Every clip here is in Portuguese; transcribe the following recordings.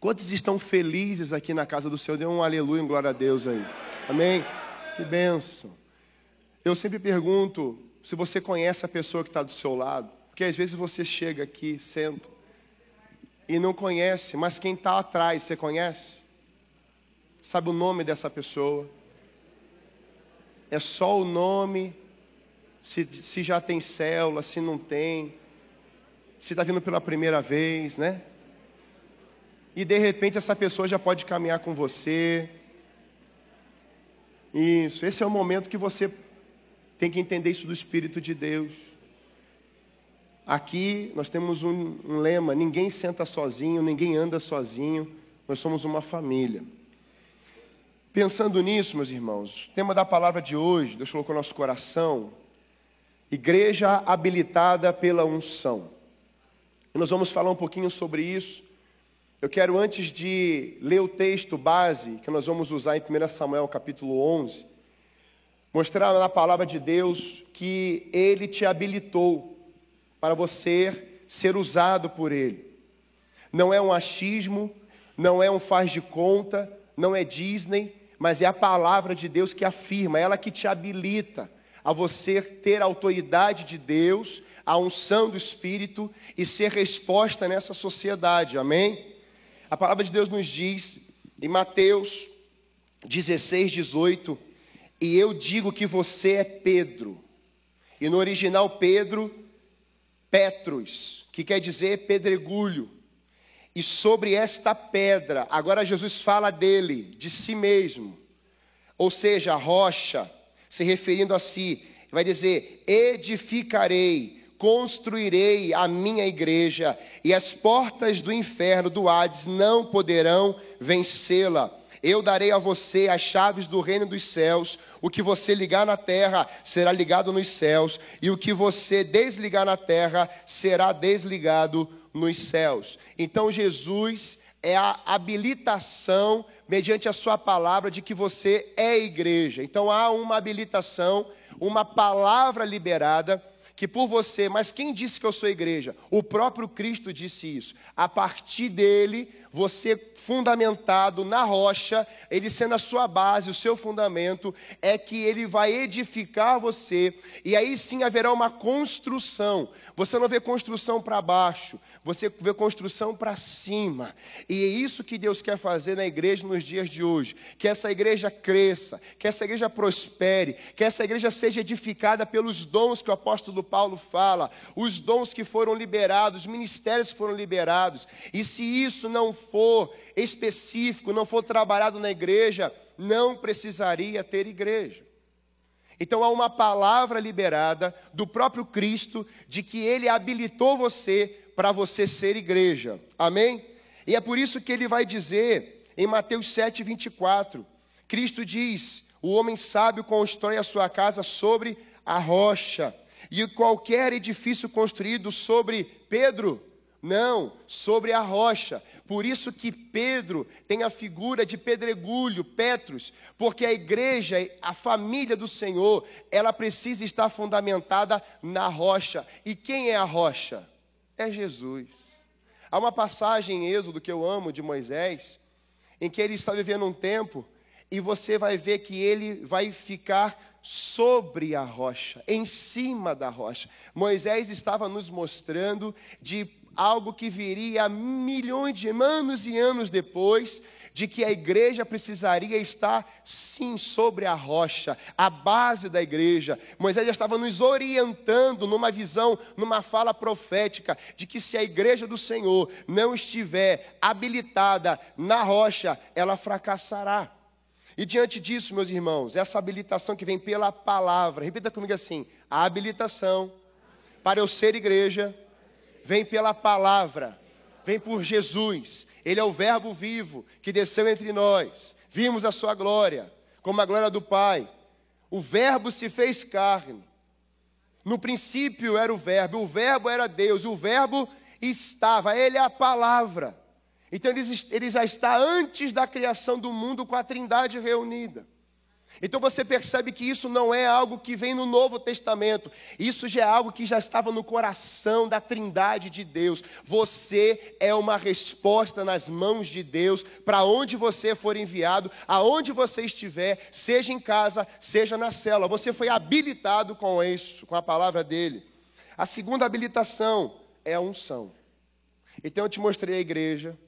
Quantos estão felizes aqui na casa do Senhor? Dê um aleluia, um glória a Deus aí. Amém? Que bênção. Eu sempre pergunto se você conhece a pessoa que está do seu lado, porque às vezes você chega aqui, senta, e não conhece, mas quem está atrás, você conhece? Sabe o nome dessa pessoa? É só o nome, se, se já tem célula, se não tem, se está vindo pela primeira vez, né? E de repente essa pessoa já pode caminhar com você. Isso, esse é o momento que você tem que entender isso do Espírito de Deus. Aqui nós temos um, um lema: ninguém senta sozinho, ninguém anda sozinho, nós somos uma família. Pensando nisso, meus irmãos, o tema da palavra de hoje, Deus colocou no nosso coração, igreja habilitada pela unção. E nós vamos falar um pouquinho sobre isso. Eu quero, antes de ler o texto base, que nós vamos usar em 1 Samuel capítulo 11, mostrar na palavra de Deus que Ele te habilitou para você ser usado por Ele. Não é um achismo, não é um faz de conta, não é Disney, mas é a palavra de Deus que afirma, ela que te habilita a você ter a autoridade de Deus, a unção do Espírito e ser resposta nessa sociedade, amém? A palavra de Deus nos diz em Mateus 16, 18: E eu digo que você é Pedro. E no original, Pedro, Petrus, que quer dizer pedregulho. E sobre esta pedra, agora Jesus fala dele, de si mesmo, ou seja, rocha, se referindo a si, vai dizer: edificarei, construirei a minha igreja, e as portas do inferno, do Hades, não poderão vencê-la. Eu darei a você as chaves do reino dos céus. O que você ligar na terra será ligado nos céus, e o que você desligar na terra será desligado nos céus. Então Jesus é a habilitação, mediante a sua palavra, de que você é igreja. Então há uma habilitação, uma palavra liberada que por você, mas quem disse que eu sou igreja? O próprio Cristo disse isso. A partir dele, você fundamentado na rocha, ele sendo a sua base, o seu fundamento, é que ele vai edificar você, e aí sim haverá uma construção. Você não vê construção para baixo, você vê construção para cima. E é isso que Deus quer fazer na igreja nos dias de hoje. Que essa igreja cresça, que essa igreja prospere, que essa igreja seja edificada pelos dons que o apóstolo Paulo fala, os dons que foram liberados, os ministérios que foram liberados. E se isso não for específico, não for trabalhado na igreja, não precisaria ter igreja. Então há uma palavra liberada do próprio Cristo de que ele habilitou você para você ser igreja. Amém? E é por isso que ele vai dizer em Mateus 7, 24: Cristo diz: O homem sábio constrói a sua casa sobre a rocha, e qualquer edifício construído sobre Pedro, não, sobre a rocha. Por isso que Pedro tem a figura de pedregulho, Petros, porque a igreja, a família do Senhor, ela precisa estar fundamentada na rocha. E quem é a rocha? É Jesus. Há uma passagem em Êxodo que eu amo de Moisés, em que ele está vivendo um tempo e você vai ver que ele vai ficar sobre a rocha, em cima da rocha. Moisés estava nos mostrando de algo que viria milhões de anos e anos depois, de que a igreja precisaria estar sim sobre a rocha, a base da igreja. Moisés já estava nos orientando numa visão, numa fala profética, de que se a igreja do Senhor não estiver habilitada na rocha, ela fracassará. E diante disso, meus irmãos, essa habilitação que vem pela palavra, repita comigo assim: a habilitação para eu ser igreja vem pela palavra, vem por Jesus. Ele é o Verbo vivo que desceu entre nós. Vimos a sua glória, como a glória do Pai. O Verbo se fez carne. No princípio era o Verbo, o Verbo era Deus, o Verbo estava, ele é a palavra. Então ele, ele já está antes da criação do mundo com a Trindade reunida. Então você percebe que isso não é algo que vem no Novo Testamento, isso já é algo que já estava no coração da Trindade de Deus. Você é uma resposta nas mãos de Deus para onde você for enviado, aonde você estiver, seja em casa, seja na cela. Você foi habilitado com isso, com a palavra dele. A segunda habilitação é a unção. Então eu te mostrei a igreja,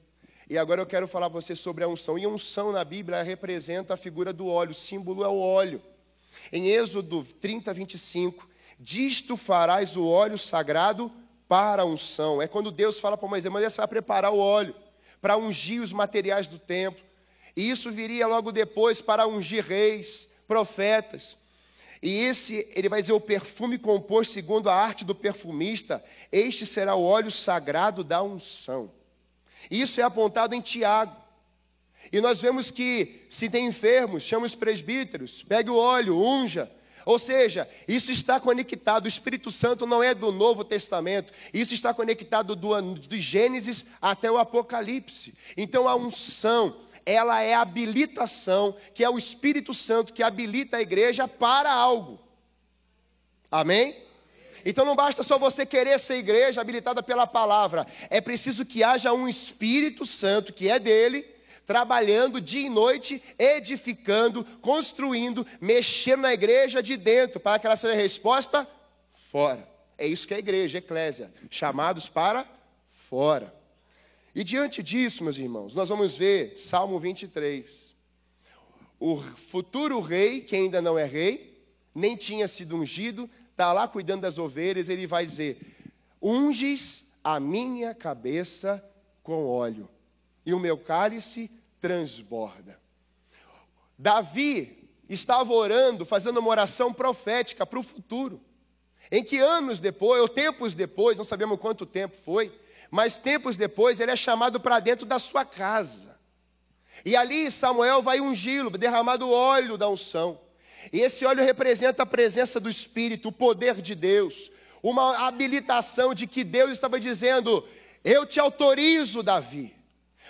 e agora eu quero falar a você sobre a unção. E a unção na Bíblia representa a figura do óleo, o símbolo é o óleo. Em Êxodo 30, 25, disto farás o óleo sagrado para a unção. É quando Deus fala para Moisés, Moisés vai preparar o óleo para ungir os materiais do templo. E isso viria logo depois para ungir reis, profetas. E esse, ele vai dizer, o perfume composto segundo a arte do perfumista, este será o óleo sagrado da unção. Isso é apontado em Tiago. E nós vemos que, se tem enfermos, chama os presbíteros, pegue o óleo, unja. Ou seja, isso está conectado. O Espírito Santo não é do Novo Testamento, isso está conectado do, do Gênesis até o Apocalipse. Então a unção, ela é a habilitação, que é o Espírito Santo que habilita a igreja para algo. Amém? Então não basta só você querer ser igreja habilitada pela palavra, é preciso que haja um Espírito Santo que é dele, trabalhando dia e noite, edificando, construindo, mexendo na igreja de dentro, para que ela seja resposta fora. É isso que é a igreja, a eclésia, chamados para fora. E diante disso, meus irmãos, nós vamos ver Salmo 23. O futuro rei, que ainda não é rei, nem tinha sido ungido, está lá cuidando das ovelhas, ele vai dizer: Unges a minha cabeça com óleo, e o meu cálice transborda. Davi estava orando, fazendo uma oração profética para o futuro, em que anos depois, ou tempos depois, não sabemos quanto tempo foi, mas tempos depois ele é chamado para dentro da sua casa. E ali Samuel vai ungí-lo, derramado o óleo da unção. E esse óleo representa a presença do Espírito, o poder de Deus, uma habilitação de que Deus estava dizendo: Eu te autorizo, Davi,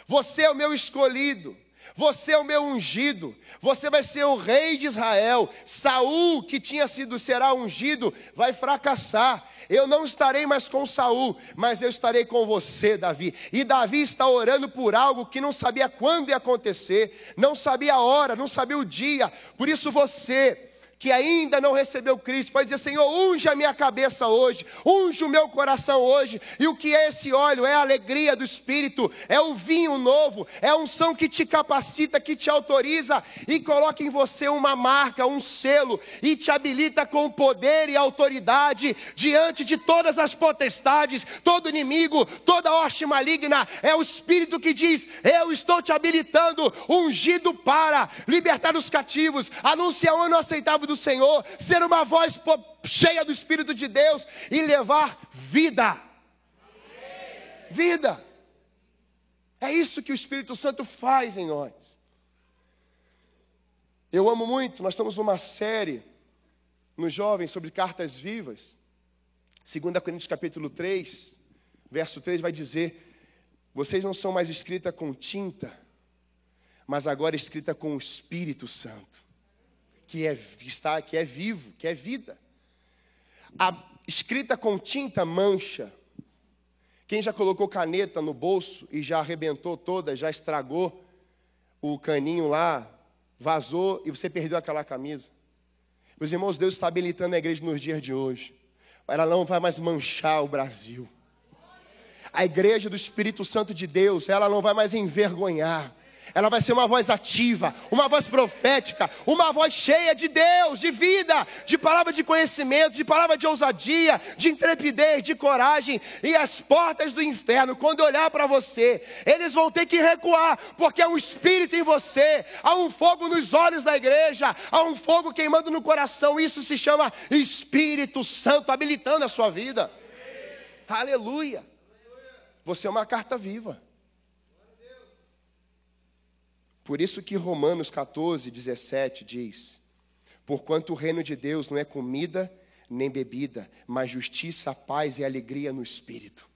você é o meu escolhido. Você é o meu ungido, você vai ser o rei de Israel. Saul, que tinha sido será ungido, vai fracassar. Eu não estarei mais com Saul, mas eu estarei com você, Davi. E Davi está orando por algo que não sabia quando ia acontecer, não sabia a hora, não sabia o dia. Por isso você que ainda não recebeu Cristo, pode dizer: Senhor, unge a minha cabeça hoje, unge o meu coração hoje. E o que é esse óleo? É a alegria do Espírito, é o vinho novo, é a unção que te capacita, que te autoriza e coloca em você uma marca, um selo e te habilita com poder e autoridade diante de todas as potestades, todo inimigo, toda hoste maligna. É o Espírito que diz: Eu estou te habilitando, ungido para libertar os cativos, anunciar o ano aceitável do do Senhor, ser uma voz cheia do Espírito de Deus e levar vida. Vida. É isso que o Espírito Santo faz em nós. Eu amo muito, nós estamos numa série nos jovens sobre cartas vivas. 2 Coríntios capítulo 3, verso 3 vai dizer: Vocês não são mais escrita com tinta, mas agora escrita com o Espírito Santo que é, está, que é vivo, que é vida. A escrita com tinta mancha. Quem já colocou caneta no bolso e já arrebentou toda, já estragou o caninho lá, vazou e você perdeu aquela camisa? Meus irmãos, Deus está habilitando a igreja nos dias de hoje. Ela não vai mais manchar o Brasil. A igreja do Espírito Santo de Deus, ela não vai mais envergonhar ela vai ser uma voz ativa, uma voz profética, uma voz cheia de Deus, de vida, de palavra de conhecimento, de palavra de ousadia, de intrepidez, de coragem. E as portas do inferno, quando olhar para você, eles vão ter que recuar, porque há um espírito em você, há um fogo nos olhos da igreja, há um fogo queimando no coração. Isso se chama Espírito Santo habilitando a sua vida. Aleluia. Você é uma carta viva. Por isso que Romanos 14, 17 diz: Porquanto o reino de Deus não é comida nem bebida, mas justiça, paz e alegria no espírito.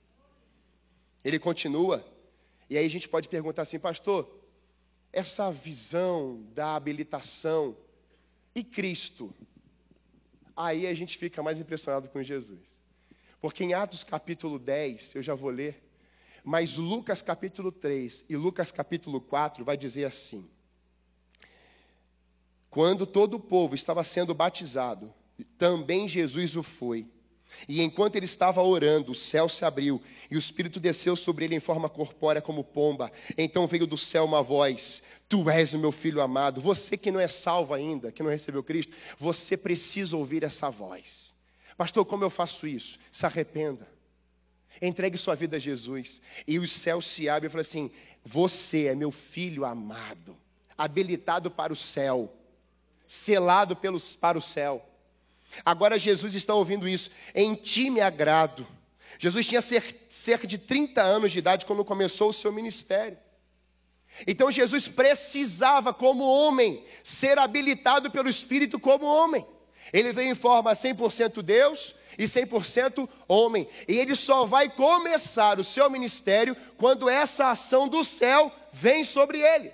Ele continua, e aí a gente pode perguntar assim, pastor, essa visão da habilitação E Cristo? Aí a gente fica mais impressionado com Jesus. Porque em Atos capítulo 10, eu já vou ler, mas Lucas capítulo 3 e Lucas capítulo 4 vai dizer assim: Quando todo o povo estava sendo batizado, também Jesus o foi. E enquanto ele estava orando, o céu se abriu e o Espírito desceu sobre ele em forma corpórea como pomba. Então veio do céu uma voz: Tu és o meu filho amado. Você que não é salvo ainda, que não recebeu Cristo, você precisa ouvir essa voz. Pastor, como eu faço isso? Se arrependa. Entregue sua vida a Jesus. E o céu se abre e fala assim: Você é meu filho amado, habilitado para o céu, selado pelos, para o céu. Agora Jesus está ouvindo isso. Em ti me agrado. Jesus tinha cerca de 30 anos de idade quando começou o seu ministério. Então Jesus precisava, como homem, ser habilitado pelo Espírito como homem. Ele veio em forma 100% Deus e 100% homem. E ele só vai começar o seu ministério quando essa ação do céu vem sobre ele.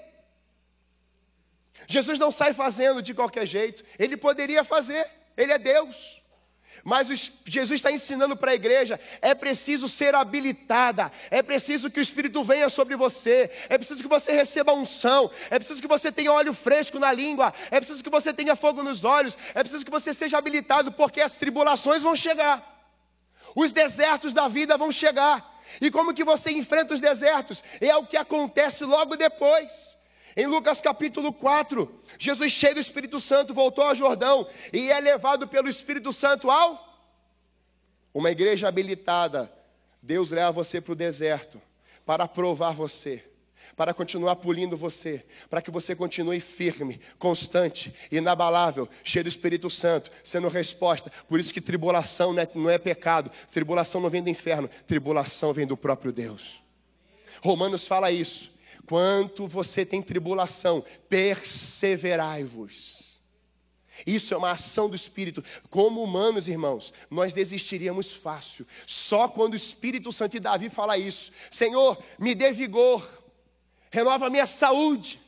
Jesus não sai fazendo de qualquer jeito, ele poderia fazer. Ele é Deus. Mas Jesus está ensinando para a igreja: é preciso ser habilitada, é preciso que o Espírito venha sobre você, é preciso que você receba unção, é preciso que você tenha óleo fresco na língua, é preciso que você tenha fogo nos olhos, é preciso que você seja habilitado, porque as tribulações vão chegar, os desertos da vida vão chegar, e como que você enfrenta os desertos? É o que acontece logo depois. Em Lucas capítulo 4, Jesus, cheio do Espírito Santo, voltou ao Jordão e é levado pelo Espírito Santo ao. Uma igreja habilitada. Deus leva você para o deserto para provar você, para continuar polindo você, para que você continue firme, constante, inabalável, cheio do Espírito Santo, sendo resposta. Por isso que tribulação não é, não é pecado, tribulação não vem do inferno, tribulação vem do próprio Deus. Romanos fala isso. Quanto você tem tribulação, perseverai-vos. Isso é uma ação do Espírito. Como humanos, irmãos, nós desistiríamos fácil. Só quando o Espírito Santo e Davi fala isso: Senhor, me dê vigor, renova a minha saúde.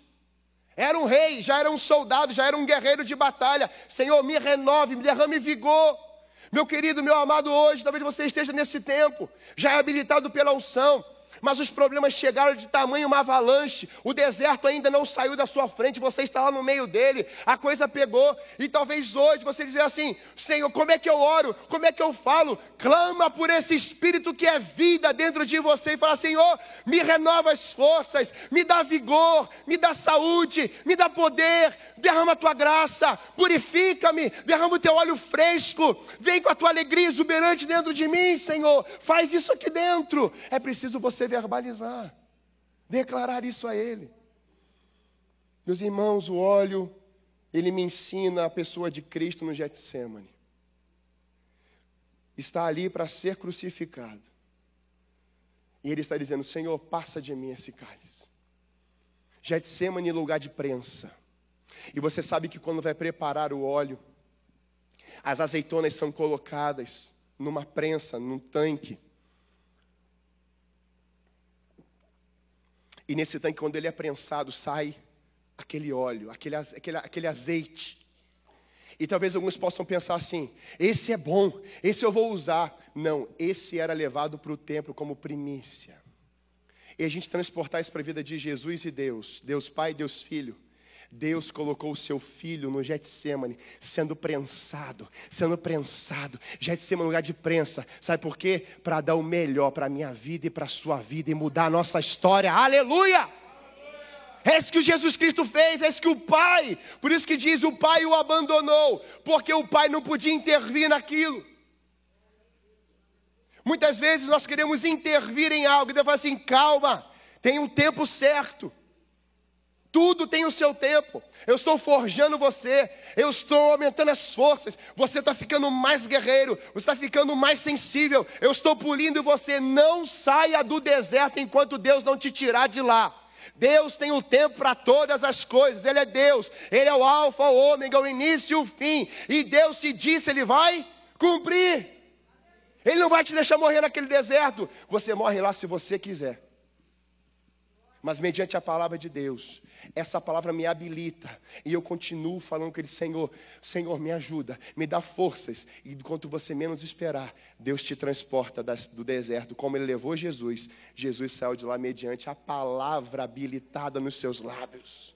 Era um rei, já era um soldado, já era um guerreiro de batalha. Senhor, me renove, me derrame vigor. Meu querido, meu amado, hoje, talvez você esteja nesse tempo, já é habilitado pela unção, mas os problemas chegaram de tamanho uma avalanche. O deserto ainda não saiu da sua frente, você está lá no meio dele. A coisa pegou. E talvez hoje você dizer assim: Senhor, como é que eu oro? Como é que eu falo? Clama por esse espírito que é vida dentro de você e fala: Senhor, me renova as forças, me dá vigor, me dá saúde, me dá poder, derrama a tua graça, purifica-me, derrama o teu óleo fresco, vem com a tua alegria exuberante dentro de mim, Senhor. Faz isso aqui dentro. É preciso você você verbalizar, declarar isso a Ele. Meus irmãos, o óleo, ele me ensina a pessoa de Cristo no Getsemane. Está ali para ser crucificado. E ele está dizendo: Senhor, passa de mim esse cálice. Getsemane, lugar de prensa. E você sabe que quando vai preparar o óleo, as azeitonas são colocadas numa prensa, num tanque. E nesse tanque, quando ele é prensado, sai aquele óleo, aquele, aquele, aquele azeite. E talvez alguns possam pensar assim: esse é bom, esse eu vou usar. Não, esse era levado para o templo como primícia. E a gente transportar isso para a vida de Jesus e Deus, Deus Pai, Deus Filho. Deus colocou o seu filho no Getsemane, sendo prensado, sendo prensado. Getsemane é lugar de prensa. Sabe por quê? Para dar o melhor para a minha vida e para a sua vida e mudar a nossa história. Aleluia! É isso que Jesus Cristo fez, é isso que o Pai, por isso que diz: o Pai o abandonou, porque o Pai não podia intervir naquilo. Muitas vezes nós queremos intervir em algo, e Deus fala assim: calma, tem um tempo certo. Tudo tem o seu tempo. Eu estou forjando você, eu estou aumentando as forças. Você está ficando mais guerreiro, você está ficando mais sensível. Eu estou pulindo você. Não saia do deserto enquanto Deus não te tirar de lá. Deus tem o um tempo para todas as coisas, Ele é Deus, Ele é o Alfa, o Ômega, o início e o fim. E Deus te disse, Ele vai cumprir. Ele não vai te deixar morrer naquele deserto. Você morre lá se você quiser. Mas mediante a palavra de Deus, essa palavra me habilita e eu continuo falando com Ele, Senhor, Senhor, me ajuda, me dá forças, e enquanto você menos esperar, Deus te transporta das, do deserto, como Ele levou Jesus, Jesus saiu de lá mediante a palavra habilitada nos seus lábios.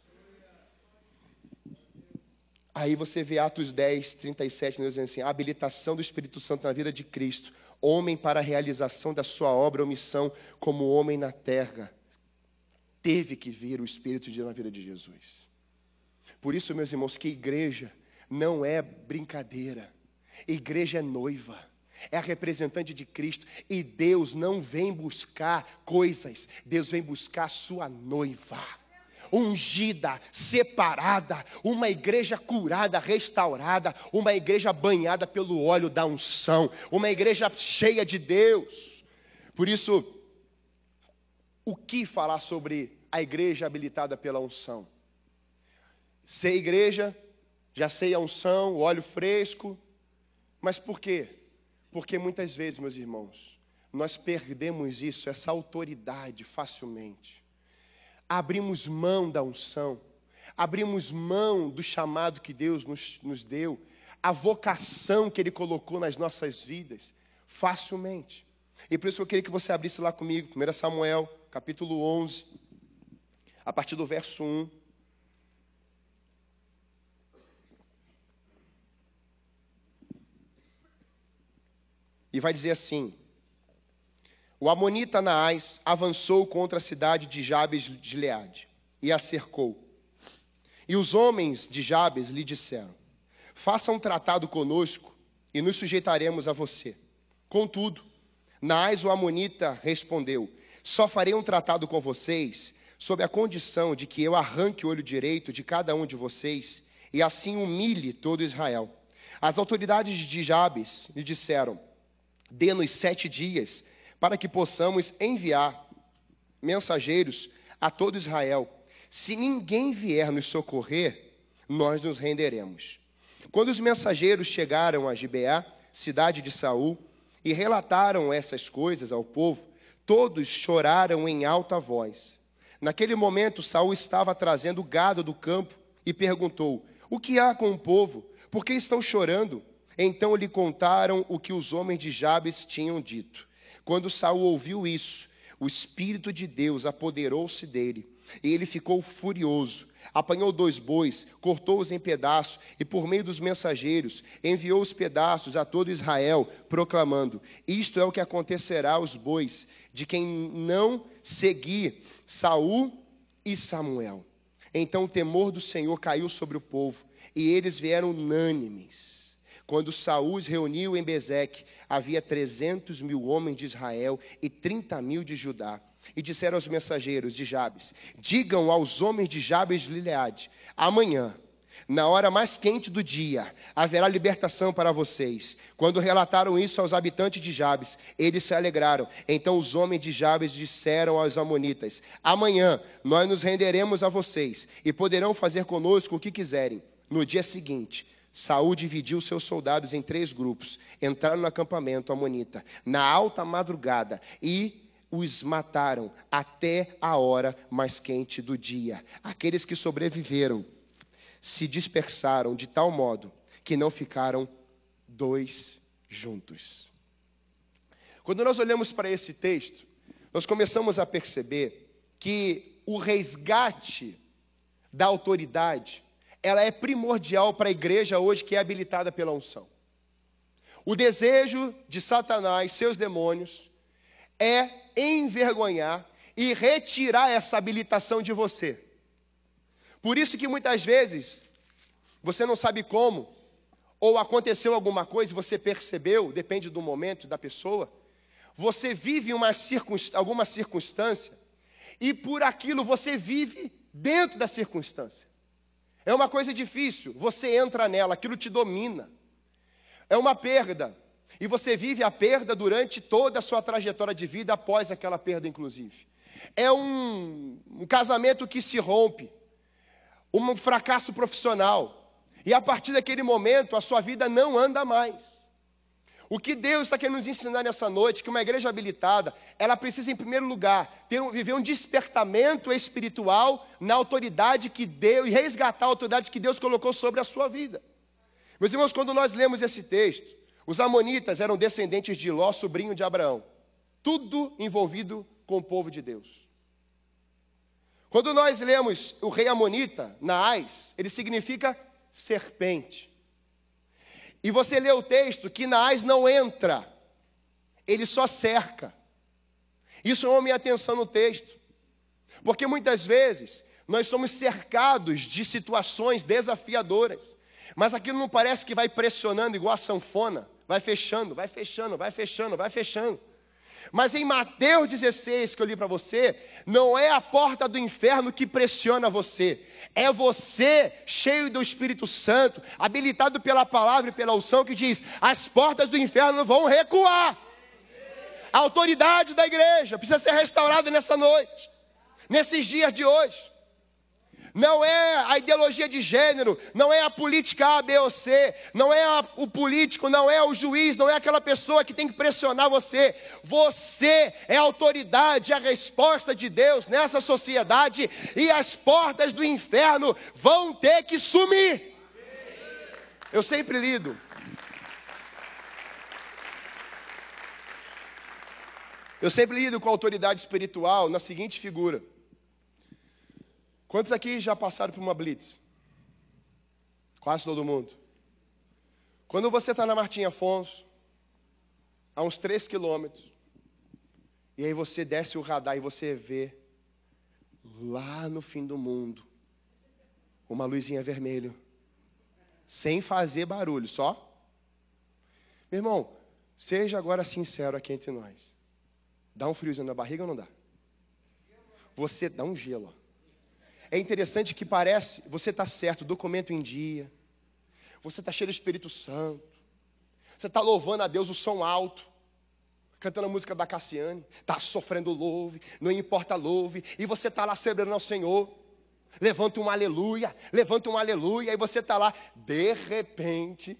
Aí você vê Atos 10, 37, dizendo assim: a habilitação do Espírito Santo na vida de Cristo, homem para a realização da sua obra ou missão como homem na terra. Teve que vir o Espírito de Deus na vida de Jesus. Por isso, meus irmãos, que igreja não é brincadeira. Igreja é noiva é a representante de Cristo e Deus não vem buscar coisas, Deus vem buscar sua noiva ungida, separada, uma igreja curada, restaurada, uma igreja banhada pelo óleo da unção, uma igreja cheia de Deus. Por isso, o que falar sobre a igreja habilitada pela unção? Ser igreja, já sei a unção, o óleo fresco, mas por quê? Porque muitas vezes, meus irmãos, nós perdemos isso, essa autoridade facilmente abrimos mão da unção, abrimos mão do chamado que Deus nos, nos deu, a vocação que Ele colocou nas nossas vidas, facilmente. E por isso eu queria que você abrisse lá comigo, 1 Samuel, capítulo 11, a partir do verso 1. E vai dizer assim: o amonita Naás avançou contra a cidade de Jabes de Leade e a cercou. E os homens de Jabes lhe disseram: Faça um tratado conosco e nos sujeitaremos a você. Contudo, Naás o amonita respondeu: Só farei um tratado com vocês sob a condição de que eu arranque o olho direito de cada um de vocês e assim humilhe todo Israel. As autoridades de Jabes lhe disseram: Dê-nos sete dias para que possamos enviar mensageiros a todo Israel. Se ninguém vier nos socorrer, nós nos renderemos. Quando os mensageiros chegaram a Gibeá, cidade de Saul, e relataram essas coisas ao povo, todos choraram em alta voz. Naquele momento, Saul estava trazendo gado do campo e perguntou: O que há com o povo? Por que estão chorando? Então lhe contaram o que os homens de Jabes tinham dito. Quando Saul ouviu isso, o Espírito de Deus apoderou-se dele, e ele ficou furioso. Apanhou dois bois, cortou-os em pedaços, e por meio dos mensageiros enviou os pedaços a todo Israel, proclamando: Isto é o que acontecerá aos bois de quem não seguir Saul e Samuel. Então o temor do Senhor caiu sobre o povo, e eles vieram unânimes quando Saúl reuniu em Bezeque, havia trezentos mil homens de Israel e trinta mil de Judá. E disseram aos mensageiros de Jabes: Digam aos homens de Jabes de Lileade: Amanhã, na hora mais quente do dia, haverá libertação para vocês. Quando relataram isso aos habitantes de Jabes, eles se alegraram. Então os homens de Jabes disseram aos amonitas: Amanhã nós nos renderemos a vocês e poderão fazer conosco o que quiserem. No dia seguinte, Saul dividiu seus soldados em três grupos, entraram no acampamento amonita na alta madrugada e os mataram até a hora mais quente do dia. Aqueles que sobreviveram se dispersaram de tal modo que não ficaram dois juntos. Quando nós olhamos para esse texto, nós começamos a perceber que o resgate da autoridade ela é primordial para a igreja hoje que é habilitada pela unção. O desejo de Satanás, seus demônios, é envergonhar e retirar essa habilitação de você. Por isso que muitas vezes você não sabe como, ou aconteceu alguma coisa e você percebeu, depende do momento da pessoa, você vive uma circunst... alguma circunstância e por aquilo você vive dentro da circunstância. É uma coisa difícil, você entra nela, aquilo te domina. É uma perda. E você vive a perda durante toda a sua trajetória de vida, após aquela perda, inclusive. É um, um casamento que se rompe, um fracasso profissional. E a partir daquele momento, a sua vida não anda mais. O que Deus está querendo nos ensinar nessa noite, que uma igreja habilitada, ela precisa, em primeiro lugar, ter, viver um despertamento espiritual na autoridade que Deus, e resgatar a autoridade que Deus colocou sobre a sua vida. Meus irmãos, quando nós lemos esse texto, os amonitas eram descendentes de Ló, sobrinho de Abraão. Tudo envolvido com o povo de Deus. Quando nós lemos o rei amonita, Naás, ele significa serpente. E você lê o texto que Naás não entra, ele só cerca. Isso chamou minha atenção no texto. Porque muitas vezes nós somos cercados de situações desafiadoras, mas aquilo não parece que vai pressionando igual a sanfona, vai fechando, vai fechando, vai fechando, vai fechando. Mas em Mateus 16, que eu li para você, não é a porta do inferno que pressiona você, é você, cheio do Espírito Santo, habilitado pela palavra e pela unção, que diz: as portas do inferno vão recuar. A autoridade da igreja precisa ser restaurada nessa noite, nesses dias de hoje não é a ideologia de gênero, não é a política A, B ou C, não é a, o político, não é o juiz, não é aquela pessoa que tem que pressionar você. Você é a autoridade, a resposta de Deus nessa sociedade e as portas do inferno vão ter que sumir. Eu sempre lido. Eu sempre lido com a autoridade espiritual na seguinte figura. Quantos aqui já passaram por uma blitz? Quase todo mundo. Quando você está na Martim Afonso, a uns 3 quilômetros, e aí você desce o radar e você vê lá no fim do mundo uma luzinha vermelha, sem fazer barulho, só. Meu irmão, seja agora sincero aqui entre nós. Dá um friozinho na barriga ou não dá? Você dá um gelo. É interessante que parece, você está certo, documento em dia, você está cheio do Espírito Santo, você está louvando a Deus o som alto, cantando a música da Cassiane, está sofrendo louve, não importa louve, e você está lá celebrando ao Senhor, levanta um aleluia, levanta um aleluia, e você está lá, de repente,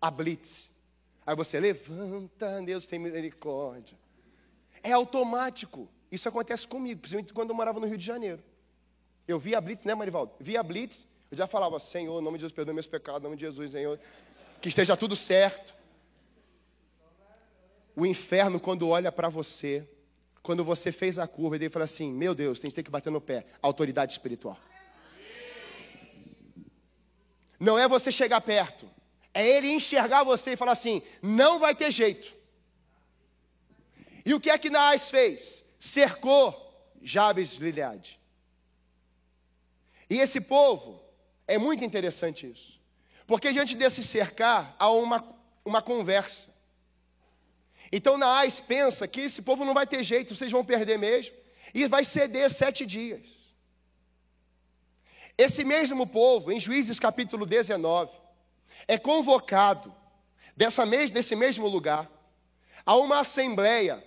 a blitz. Aí você levanta, Deus tem misericórdia. É automático. Isso acontece comigo, principalmente quando eu morava no Rio de Janeiro. Eu via a Blitz, né, Marivaldo? Via a Blitz, eu já falava, Senhor, em nome de Jesus, perdoa meus pecados, em nome de Jesus, Senhor, que esteja tudo certo. O inferno, quando olha para você, quando você fez a curva, ele fala assim: Meu Deus, tem que ter que bater no pé. Autoridade espiritual. Não é você chegar perto, é ele enxergar você e falar assim: Não vai ter jeito. E o que é que Naás fez? Cercou Jabes de Gileade. E esse povo, é muito interessante isso. Porque diante desse cercar, há uma, uma conversa. Então Naás pensa que esse povo não vai ter jeito, vocês vão perder mesmo. E vai ceder sete dias. Esse mesmo povo, em Juízes capítulo 19, é convocado dessa mes desse mesmo lugar a uma assembleia,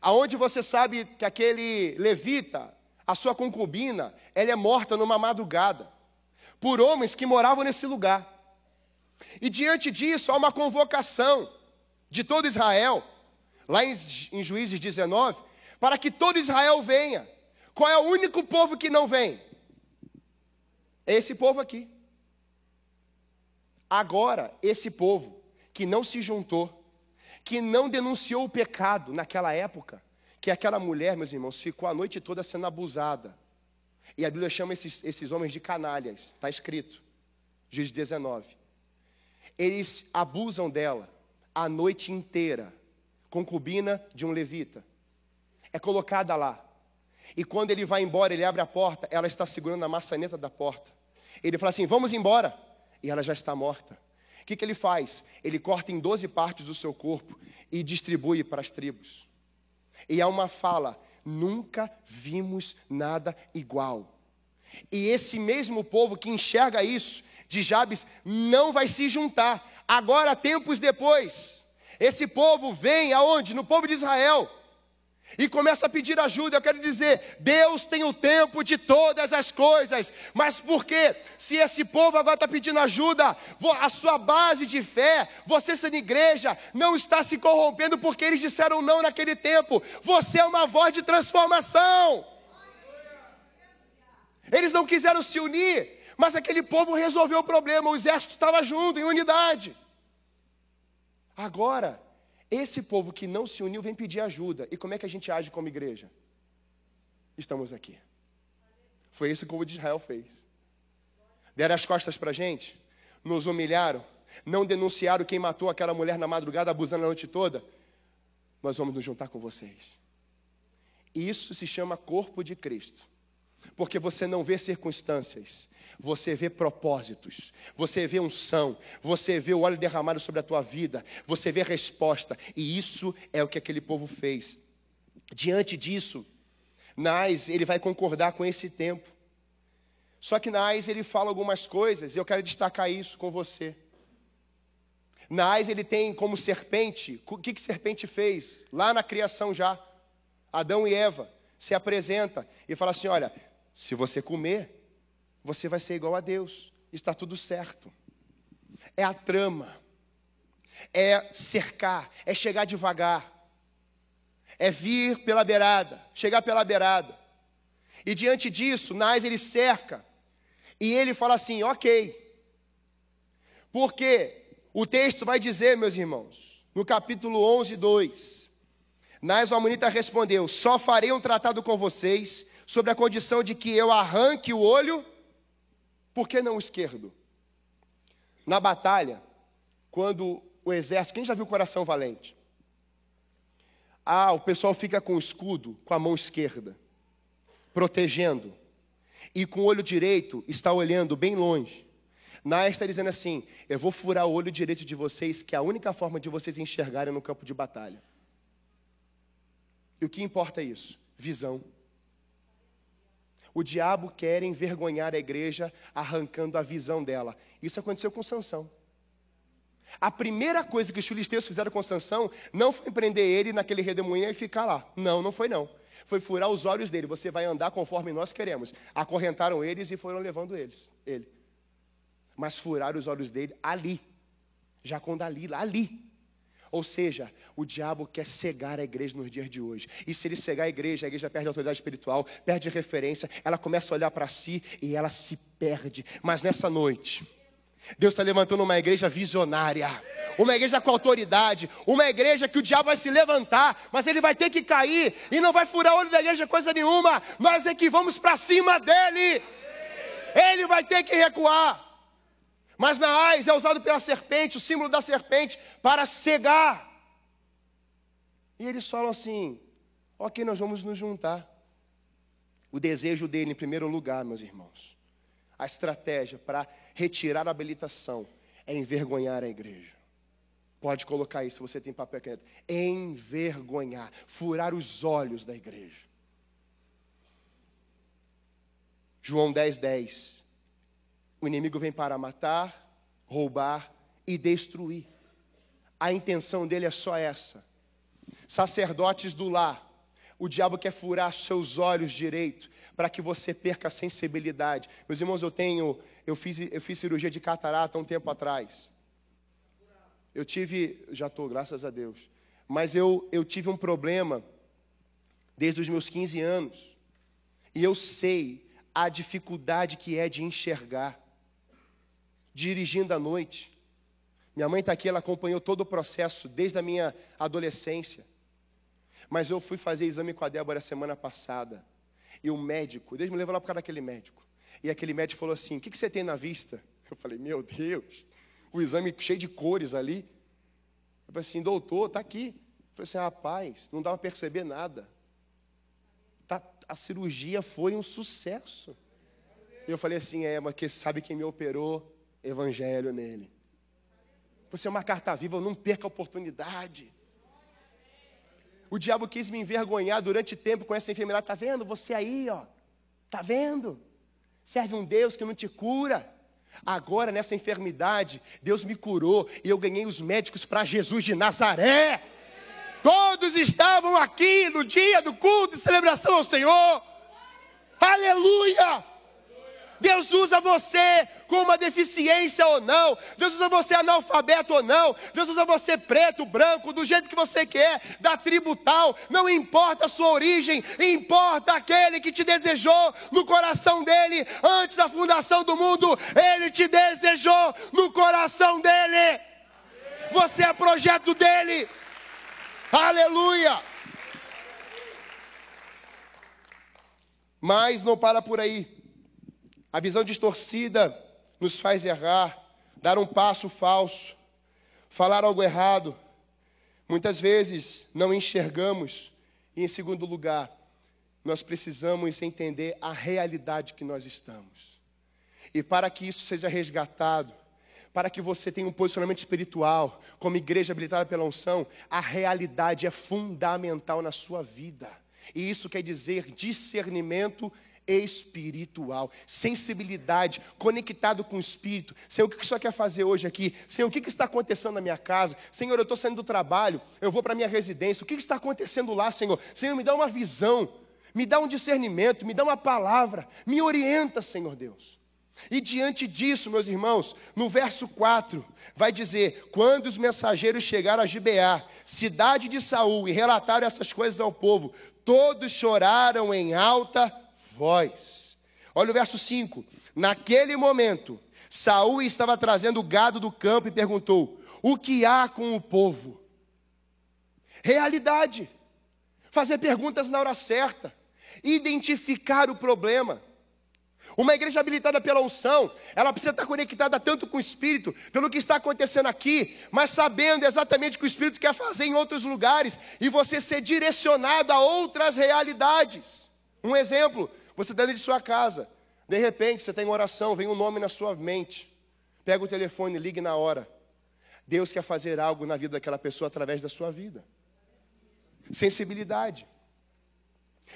aonde você sabe que aquele levita, a sua concubina, ela é morta numa madrugada, por homens que moravam nesse lugar. E diante disso, há uma convocação de todo Israel, lá em, em Juízes 19, para que todo Israel venha. Qual é o único povo que não vem? É esse povo aqui. Agora, esse povo que não se juntou, que não denunciou o pecado naquela época, que aquela mulher, meus irmãos, ficou a noite toda sendo abusada. E a Bíblia chama esses, esses homens de canalhas, está escrito, Juiz 19. Eles abusam dela a noite inteira, concubina de um levita. É colocada lá. E quando ele vai embora, ele abre a porta, ela está segurando a maçaneta da porta. Ele fala assim: Vamos embora. E ela já está morta. O que, que ele faz? Ele corta em 12 partes o seu corpo e distribui para as tribos. E há uma fala: nunca vimos nada igual. E esse mesmo povo que enxerga isso de Jabes não vai se juntar. Agora, tempos depois, esse povo vem aonde? No povo de Israel. E começa a pedir ajuda. Eu quero dizer, Deus tem o tempo de todas as coisas, mas por quê? Se esse povo agora está pedindo ajuda, a sua base de fé, você sendo igreja, não está se corrompendo porque eles disseram não naquele tempo. Você é uma voz de transformação. Eles não quiseram se unir, mas aquele povo resolveu o problema, o exército estava junto, em unidade. Agora, esse povo que não se uniu vem pedir ajuda. E como é que a gente age como igreja? Estamos aqui. Foi isso que o povo de Israel fez. Deram as costas para a gente, nos humilharam, não denunciaram quem matou aquela mulher na madrugada, abusando a noite toda. Nós vamos nos juntar com vocês. Isso se chama corpo de Cristo. Porque você não vê circunstâncias, você vê propósitos, você vê unção, você vê o óleo derramado sobre a tua vida, você vê resposta, e isso é o que aquele povo fez. Diante disso, Nais, ele vai concordar com esse tempo. Só que Nais, ele fala algumas coisas, e eu quero destacar isso com você. Nais, ele tem como serpente, o que, que serpente fez? Lá na criação já, Adão e Eva se apresenta e fala assim: olha, se você comer, você vai ser igual a Deus. Está tudo certo. É a trama. É cercar, é chegar devagar. É vir pela beirada, chegar pela beirada. E diante disso, Nais ele cerca. E ele fala assim: "OK". Porque o texto vai dizer, meus irmãos, no capítulo 11, 2. Nais o Amonita respondeu: Só farei um tratado com vocês sobre a condição de que eu arranque o olho por que não o esquerdo? Na batalha, quando o exército, quem já viu coração valente? Ah, o pessoal fica com o escudo com a mão esquerda, protegendo, e com o olho direito está olhando bem longe. Nair está dizendo assim: Eu vou furar o olho direito de vocês, que é a única forma de vocês enxergarem no campo de batalha. E o que importa é isso? Visão. O diabo quer envergonhar a igreja, arrancando a visão dela. Isso aconteceu com Sansão. A primeira coisa que os filisteus fizeram com Sansão não foi prender ele naquele redemoinho e ficar lá. Não, não foi não. Foi furar os olhos dele. Você vai andar conforme nós queremos. Acorrentaram eles e foram levando eles, ele. Mas furaram os olhos dele ali. Já com Dalila, ali. Ou seja, o diabo quer cegar a igreja nos dias de hoje. E se ele cegar a igreja, a igreja perde a autoridade espiritual, perde referência, ela começa a olhar para si e ela se perde. Mas nessa noite, Deus está levantando uma igreja visionária, uma igreja com autoridade, uma igreja que o diabo vai se levantar, mas ele vai ter que cair e não vai furar o olho da igreja coisa nenhuma. Nós é que vamos para cima dele. Ele vai ter que recuar. Mas Naás é usado pela serpente, o símbolo da serpente, para cegar. E eles falam assim: ok, nós vamos nos juntar. O desejo dele, em primeiro lugar, meus irmãos, a estratégia para retirar a habilitação é envergonhar a igreja. Pode colocar isso você tem papel aqui. Envergonhar, furar os olhos da igreja. João 10, 10. O inimigo vem para matar, roubar e destruir. A intenção dele é só essa. Sacerdotes do lar, o diabo quer furar seus olhos direito para que você perca a sensibilidade. Meus irmãos, eu tenho, eu fiz, eu fiz cirurgia de catarata um tempo atrás. Eu tive, já estou, graças a Deus. Mas eu, eu tive um problema desde os meus 15 anos. E eu sei a dificuldade que é de enxergar dirigindo à noite. Minha mãe está aqui, ela acompanhou todo o processo desde a minha adolescência. Mas eu fui fazer exame com a Débora semana passada. E o médico, Deus me levou lá por causa daquele médico. E aquele médico falou assim: O que, que você tem na vista? Eu falei: Meu Deus, o exame cheio de cores ali. Eu falei assim: Doutor, está aqui. Eu falei assim: Rapaz, não dá para perceber nada. Tá, a cirurgia foi um sucesso. Eu falei assim: É, mas que sabe quem me operou? Evangelho nele. Você é uma carta viva, não perca a oportunidade. O diabo quis me envergonhar durante tempo com essa enfermidade. Está vendo? Você aí, ó. Está vendo? Serve um Deus que não te cura. Agora, nessa enfermidade, Deus me curou e eu ganhei os médicos para Jesus de Nazaré. Todos estavam aqui no dia do culto de celebração ao Senhor. Aleluia! Deus usa você com uma deficiência ou não. Deus usa você analfabeto ou não. Deus usa você preto, branco, do jeito que você quer, da tribo tal. Não importa a sua origem, importa aquele que te desejou no coração dele antes da fundação do mundo. Ele te desejou no coração dele. Você é projeto dele. Aleluia! Mas não para por aí. A visão distorcida nos faz errar, dar um passo falso, falar algo errado. Muitas vezes não enxergamos. E, em segundo lugar, nós precisamos entender a realidade que nós estamos. E para que isso seja resgatado, para que você tenha um posicionamento espiritual, como igreja habilitada pela unção, a realidade é fundamental na sua vida. E isso quer dizer discernimento espiritual, sensibilidade, conectado com o Espírito. Senhor, o que o Senhor quer fazer hoje aqui? Senhor, o que está acontecendo na minha casa? Senhor, eu estou saindo do trabalho, eu vou para a minha residência. O que está acontecendo lá, Senhor? Senhor, me dá uma visão, me dá um discernimento, me dá uma palavra, me orienta, Senhor Deus. E diante disso, meus irmãos, no verso 4, vai dizer: Quando os mensageiros chegaram a Gibeá, cidade de Saul, e relataram essas coisas ao povo, todos choraram em alta voz. Olha o verso 5. Naquele momento, Saul estava trazendo o gado do campo e perguntou: O que há com o povo? Realidade. Fazer perguntas na hora certa. Identificar o problema. Uma igreja habilitada pela unção, ela precisa estar conectada tanto com o Espírito, pelo que está acontecendo aqui, mas sabendo exatamente o que o Espírito quer fazer em outros lugares, e você ser direcionado a outras realidades. Um exemplo, você está dentro de sua casa, de repente você tem uma oração, vem um nome na sua mente. Pega o telefone, ligue na hora. Deus quer fazer algo na vida daquela pessoa através da sua vida. Sensibilidade.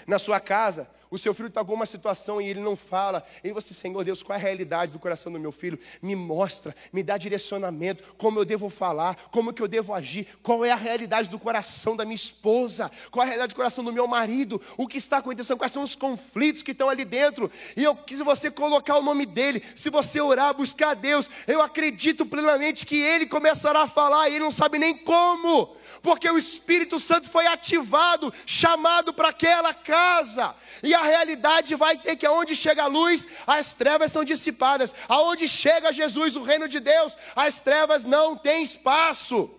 Na sua casa, o seu filho está em alguma situação e ele não fala. E você, Senhor Deus, qual é a realidade do coração do meu filho? Me mostra, me dá direcionamento, como eu devo falar, como que eu devo agir, qual é a realidade do coração da minha esposa, qual é a realidade do coração do meu marido, o que está acontecendo, quais são os conflitos que estão ali dentro. E eu quis você colocar o nome dele, se você orar, buscar Deus, eu acredito plenamente que ele começará a falar e ele não sabe nem como, porque o Espírito Santo foi ativado, chamado para aquela casa. E a realidade vai ter que aonde chega a luz, as trevas são dissipadas. Aonde chega Jesus, o reino de Deus, as trevas não têm espaço.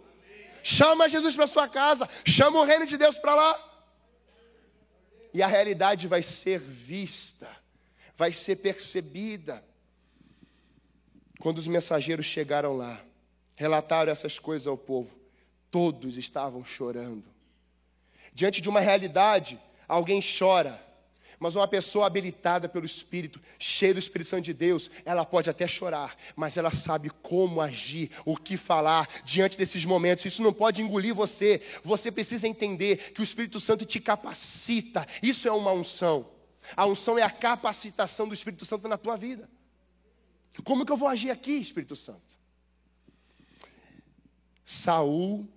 Chama Jesus para sua casa, chama o reino de Deus para lá. E a realidade vai ser vista, vai ser percebida. Quando os mensageiros chegaram lá, relataram essas coisas ao povo, todos estavam chorando. Diante de uma realidade, alguém chora, mas uma pessoa habilitada pelo Espírito, cheia do Espírito Santo de Deus, ela pode até chorar, mas ela sabe como agir, o que falar diante desses momentos. Isso não pode engolir você. Você precisa entender que o Espírito Santo te capacita. Isso é uma unção. A unção é a capacitação do Espírito Santo na tua vida. Como que eu vou agir aqui, Espírito Santo? Saul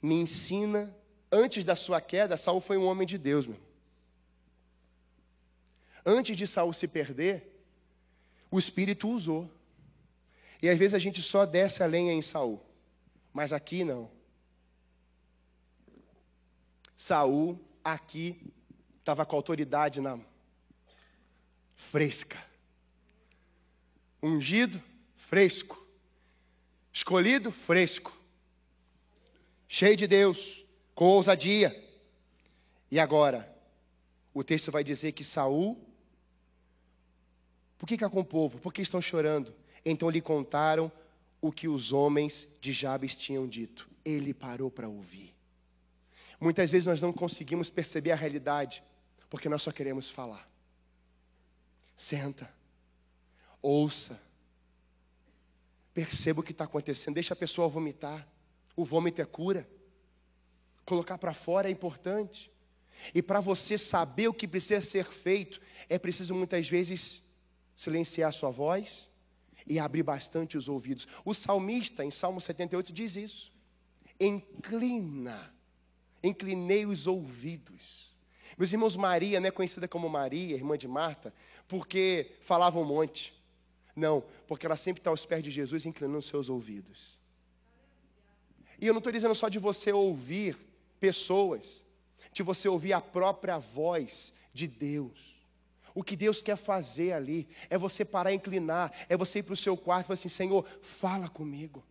me ensina, antes da sua queda, Saul foi um homem de Deus, meu. Antes de Saul se perder, o Espírito usou. E às vezes a gente só desce a lenha em Saul, mas aqui não. Saul aqui estava com autoridade na fresca. Ungido, fresco. Escolhido, fresco. Cheio de Deus, com ousadia. E agora, o texto vai dizer que Saul por que, que é com o povo? Por que estão chorando? Então lhe contaram o que os homens de Jabes tinham dito. Ele parou para ouvir. Muitas vezes nós não conseguimos perceber a realidade, porque nós só queremos falar. Senta, ouça, perceba o que está acontecendo, deixa a pessoa vomitar. O vômito é cura. Colocar para fora é importante. E para você saber o que precisa ser feito, é preciso muitas vezes silenciar sua voz e abrir bastante os ouvidos. O salmista, em Salmo 78, diz isso. Inclina, inclinei os ouvidos. Meus irmãos, Maria não é conhecida como Maria, irmã de Marta, porque falava um monte. Não, porque ela sempre está aos pés de Jesus, inclinando seus ouvidos. E eu não estou dizendo só de você ouvir pessoas, de você ouvir a própria voz de Deus. O que Deus quer fazer ali é você parar inclinar, é você ir para o seu quarto e falar assim: Senhor, fala comigo.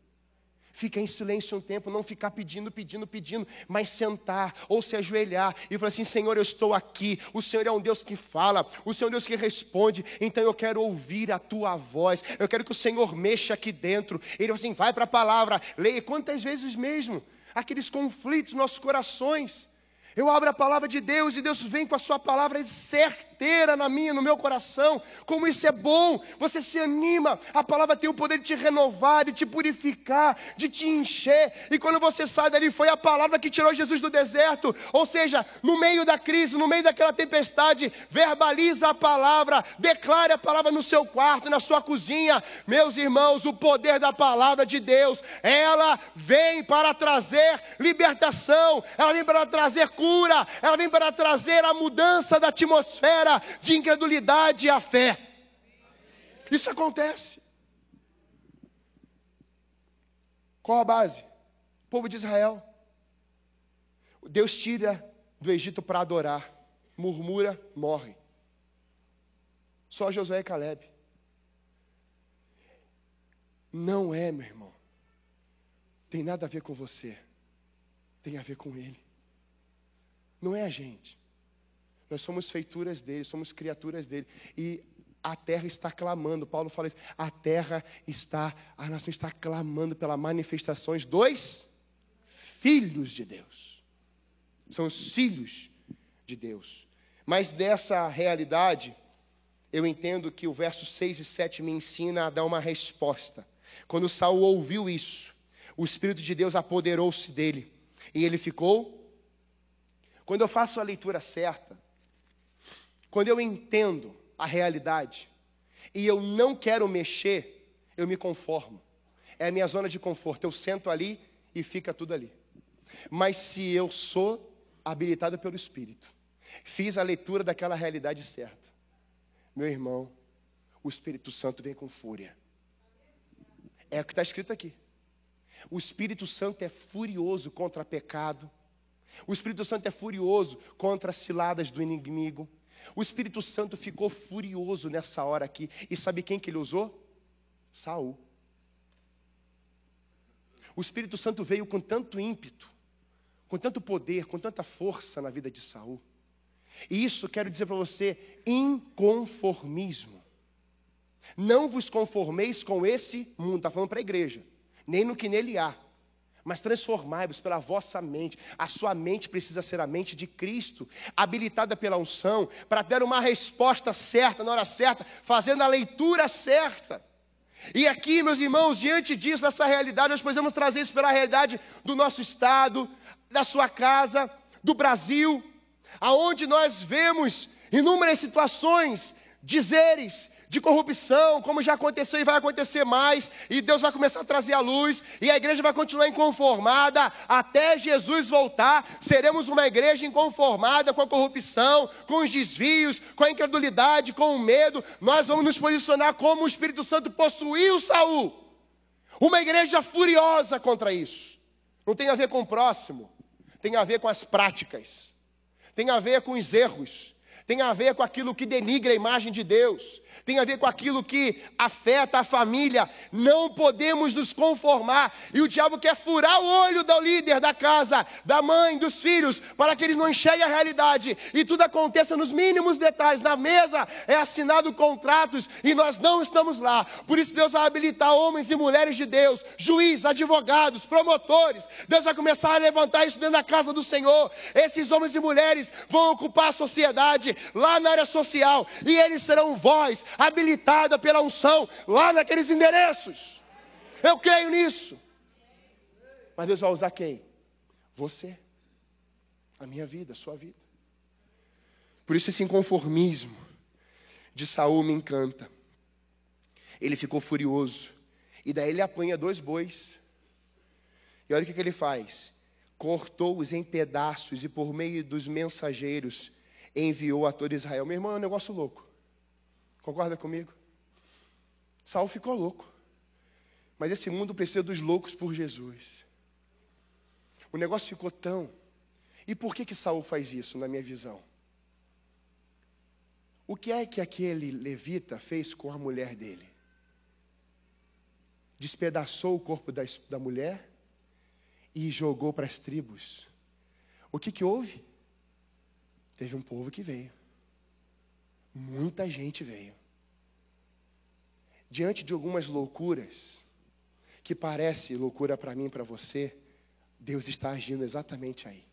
Ficar em silêncio um tempo, não ficar pedindo, pedindo, pedindo, mas sentar ou se ajoelhar e falar assim: Senhor, eu estou aqui. O Senhor é um Deus que fala, o Senhor é um Deus que responde. Então eu quero ouvir a tua voz. Eu quero que o Senhor mexa aqui dentro. Ele assim: vai para a palavra, leia. Quantas vezes mesmo? Aqueles conflitos nos nossos corações. Eu abro a palavra de Deus e Deus vem com a sua palavra na minha, no meu coração. Como isso é bom, você se anima. A palavra tem o poder de te renovar, de te purificar, de te encher. E quando você sai dali, foi a palavra que tirou Jesus do deserto. Ou seja, no meio da crise, no meio daquela tempestade, verbaliza a palavra, declare a palavra no seu quarto, na sua cozinha. Meus irmãos, o poder da palavra de Deus, ela vem para trazer libertação, ela vem para trazer cura, ela vem para trazer a mudança da atmosfera de incredulidade à fé. Isso acontece. Qual a base? O povo de Israel. Deus tira do Egito para adorar, murmura, morre. Só Josué e Caleb. Não é, meu irmão. Tem nada a ver com você. Tem a ver com ele. Não é a gente. Nós somos feituras dele, somos criaturas dele. E a terra está clamando. Paulo fala isso. A terra está, a nação está clamando pelas manifestações dos filhos de Deus. São os filhos de Deus. Mas dessa realidade, eu entendo que o verso 6 e 7 me ensina a dar uma resposta. Quando Saul ouviu isso, o Espírito de Deus apoderou-se dele. E ele ficou quando eu faço a leitura certa, quando eu entendo a realidade e eu não quero mexer, eu me conformo. É a minha zona de conforto. Eu sento ali e fica tudo ali. Mas se eu sou habilitado pelo Espírito, fiz a leitura daquela realidade certa, meu irmão, o Espírito Santo vem com fúria. É o que está escrito aqui. O Espírito Santo é furioso contra pecado, o Espírito Santo é furioso contra as ciladas do inimigo. O Espírito Santo ficou furioso nessa hora aqui. E sabe quem que ele usou? Saul. O Espírito Santo veio com tanto ímpeto, com tanto poder, com tanta força na vida de Saul. E isso quero dizer para você, inconformismo. Não vos conformeis com esse mundo, está falando para a igreja, nem no que nele há mas transformai-vos pela vossa mente. A sua mente precisa ser a mente de Cristo, habilitada pela unção, para dar uma resposta certa, na hora certa, fazendo a leitura certa. E aqui, meus irmãos, diante disso, dessa realidade, nós podemos trazer isso pela realidade do nosso estado, da sua casa, do Brasil, aonde nós vemos inúmeras situações, dizeres, de corrupção, como já aconteceu e vai acontecer mais, e Deus vai começar a trazer a luz, e a igreja vai continuar inconformada até Jesus voltar. Seremos uma igreja inconformada com a corrupção, com os desvios, com a incredulidade, com o medo. Nós vamos nos posicionar como o Espírito Santo possuiu Saul. Uma igreja furiosa contra isso. Não tem a ver com o próximo, tem a ver com as práticas, tem a ver com os erros, tem a ver com aquilo que denigra a imagem de Deus, tem a ver com aquilo que afeta a família. Não podemos nos conformar. E o diabo quer furar o olho do líder da casa, da mãe, dos filhos, para que eles não enxerguem a realidade e tudo aconteça nos mínimos detalhes. Na mesa é assinado contratos e nós não estamos lá. Por isso Deus vai habilitar homens e mulheres de Deus, juízes, advogados, promotores. Deus vai começar a levantar isso dentro da casa do Senhor. Esses homens e mulheres vão ocupar a sociedade lá na área social e eles serão voz habilitada pela unção lá naqueles endereços. Eu creio nisso. Mas Deus vai usar quem? Você. A minha vida, a sua vida. Por isso esse inconformismo de Saul me encanta. Ele ficou furioso. E daí ele apanha dois bois. E olha o que, que ele faz. cortou-os em pedaços e por meio dos mensageiros enviou a todo Israel. Meu irmão, é um negócio louco. Concorda comigo? Saul ficou louco. Mas esse mundo precisa dos loucos por Jesus. O negócio ficou tão. E por que que Saul faz isso, na minha visão? O que é que aquele levita fez com a mulher dele? Despedaçou o corpo da, da mulher e jogou para as tribos. O que, que houve? Teve um povo que veio. Muita gente veio. Diante de algumas loucuras, que parece loucura para mim e para você, Deus está agindo exatamente aí.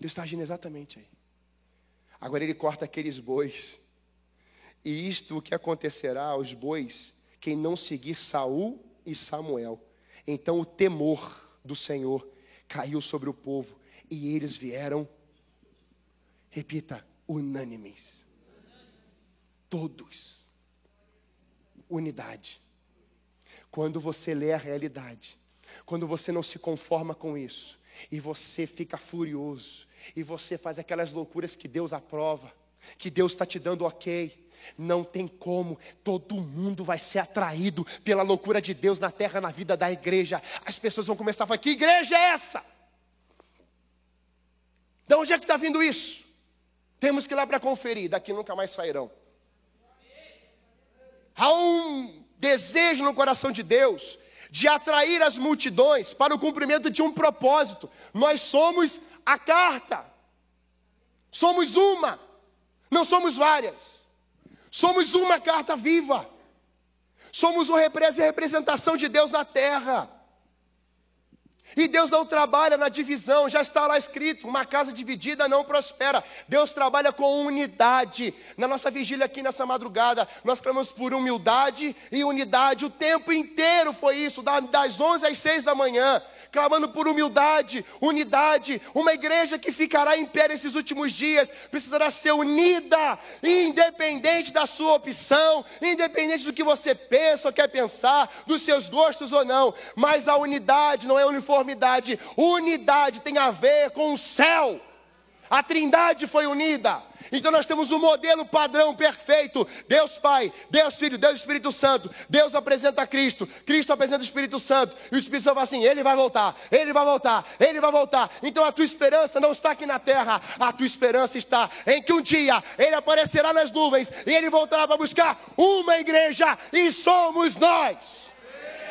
Deus está agindo exatamente aí. Agora ele corta aqueles bois. E isto o que acontecerá aos bois, quem não seguir Saul e Samuel. Então o temor do Senhor caiu sobre o povo e eles vieram, repita, unânimes. Todos. Unidade. Quando você lê a realidade, quando você não se conforma com isso, e você fica furioso, e você faz aquelas loucuras que Deus aprova, que Deus está te dando ok, não tem como, todo mundo vai ser atraído pela loucura de Deus na terra, na vida da igreja. As pessoas vão começar a falar: que igreja é essa? De onde é que está vindo isso? Temos que ir lá para conferir, daqui nunca mais sairão. Há um desejo no coração de Deus de atrair as multidões para o cumprimento de um propósito. Nós somos a carta, somos uma, não somos várias. Somos uma carta viva. Somos uma representação de Deus na terra. E Deus não trabalha na divisão, já está lá escrito: uma casa dividida não prospera. Deus trabalha com unidade. Na nossa vigília aqui nessa madrugada, nós clamamos por humildade e unidade. O tempo inteiro foi isso, das 11 às 6 da manhã, clamando por humildade, unidade. Uma igreja que ficará em pé nesses últimos dias precisará ser unida, independente da sua opção, independente do que você pensa ou quer pensar, dos seus gostos ou não. Mas a unidade não é uniforme Unidade tem a ver com o céu. A trindade foi unida. Então nós temos um modelo padrão perfeito: Deus Pai, Deus Filho, Deus Espírito Santo. Deus apresenta Cristo, Cristo apresenta o Espírito Santo. E o Espírito Santo fala assim: Ele vai voltar, Ele vai voltar, Ele vai voltar. Então a tua esperança não está aqui na terra, a tua esperança está em que um dia Ele aparecerá nas nuvens e Ele voltará para buscar uma igreja e somos nós.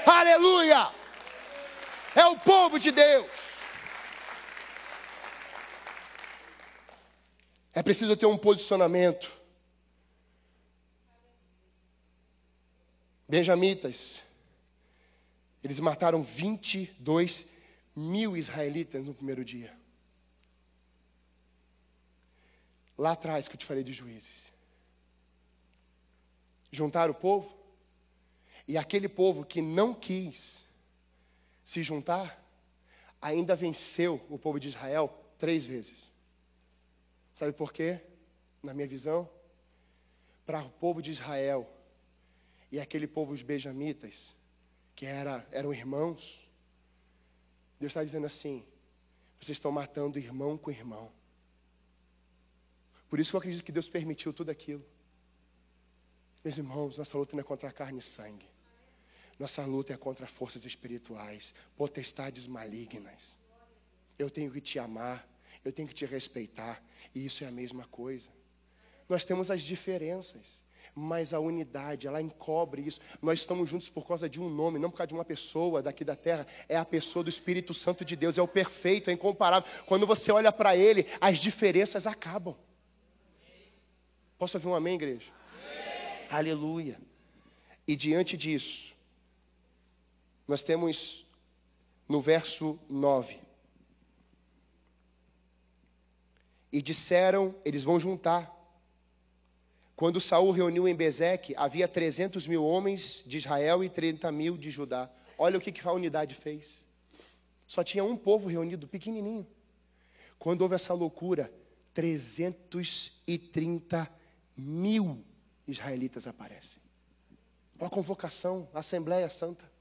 Aleluia! É o povo de Deus. É preciso ter um posicionamento. Benjamitas, eles mataram 22 mil israelitas no primeiro dia. Lá atrás que eu te falei de juízes. Juntaram o povo, e aquele povo que não quis se juntar, ainda venceu o povo de Israel três vezes. Sabe por quê? Na minha visão, para o povo de Israel e aquele povo, os benjamitas, que era, eram irmãos, Deus está dizendo assim: vocês estão matando irmão com irmão. Por isso que eu acredito que Deus permitiu tudo aquilo. Meus irmãos, nossa luta não é contra a carne e sangue. Nossa luta é contra forças espirituais, potestades malignas. Eu tenho que te amar, eu tenho que te respeitar, e isso é a mesma coisa. Nós temos as diferenças, mas a unidade, ela encobre isso. Nós estamos juntos por causa de um nome, não por causa de uma pessoa daqui da terra. É a pessoa do Espírito Santo de Deus, é o perfeito, é incomparável. Quando você olha para ele, as diferenças acabam. Posso ouvir um amém, igreja? Amém. Aleluia. E diante disso, nós temos no verso 9. E disseram, eles vão juntar. Quando Saul reuniu em Bezeque, havia 300 mil homens de Israel e 30 mil de Judá. Olha o que, que a unidade fez. Só tinha um povo reunido, pequenininho. Quando houve essa loucura, 330 mil israelitas aparecem. Uma convocação, Assembleia Santa.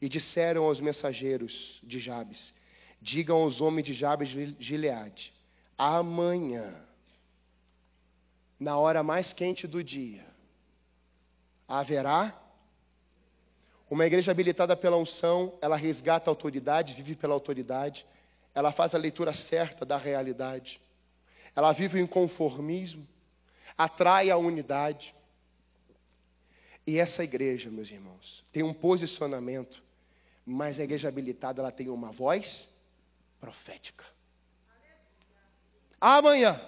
E disseram aos mensageiros de Jabes: Digam aos homens de Jabes de Gileade: Amanhã, na hora mais quente do dia, haverá uma igreja habilitada pela unção, ela resgata a autoridade, vive pela autoridade, ela faz a leitura certa da realidade, ela vive o inconformismo, atrai a unidade. E essa igreja, meus irmãos, tem um posicionamento, mas a igreja habilitada ela tem uma voz profética. Amanhã.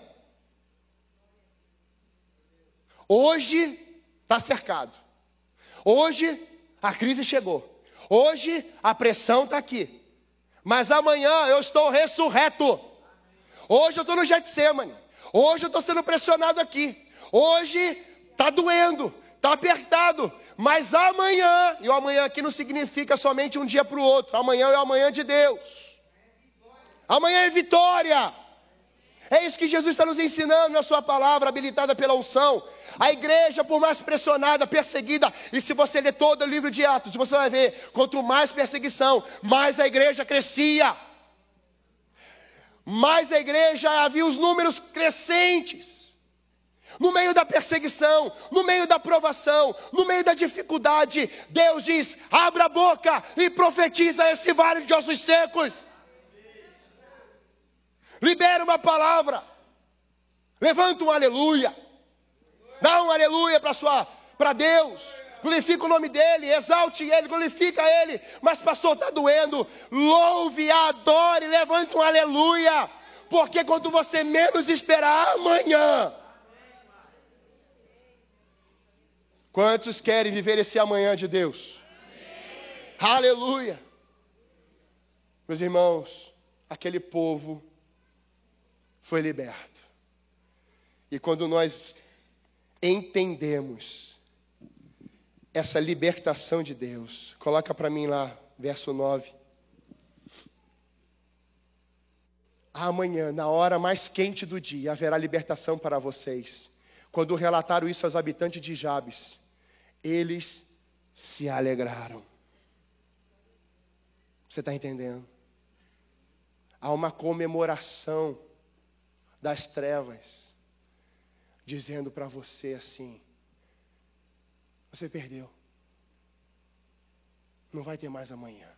Hoje está cercado. Hoje a crise chegou. Hoje a pressão está aqui. Mas amanhã eu estou ressurreto. Hoje eu estou no Getsemane. Hoje eu estou sendo pressionado aqui. Hoje está doendo, está apertado. Mas amanhã, e o amanhã aqui não significa somente um dia para o outro. Amanhã é o amanhã de Deus. Amanhã é vitória. É isso que Jesus está nos ensinando na Sua palavra, habilitada pela unção. A igreja, por mais pressionada, perseguida, e se você ler todo o livro de Atos, você vai ver, quanto mais perseguição, mais a igreja crescia. Mais a igreja havia os números crescentes. No meio da perseguição, no meio da provação, no meio da dificuldade, Deus diz: abra a boca e profetiza esse vale de ossos secos. Libera uma palavra. Levanta um aleluia. Dá um aleluia para sua para Deus. Glorifica o nome dele, exalte ele, glorifica ele. Mas pastor está doendo. Louve, adore, levante um aleluia. Porque quando você menos esperar amanhã, Quantos querem viver esse amanhã de Deus? Amém. Aleluia! Meus irmãos, aquele povo foi liberto. E quando nós entendemos essa libertação de Deus. Coloca para mim lá, verso 9. Amanhã, na hora mais quente do dia, haverá libertação para vocês. Quando relataram isso aos habitantes de Jabes, eles se alegraram. Você está entendendo? Há uma comemoração das trevas dizendo para você assim: você perdeu. Não vai ter mais amanhã.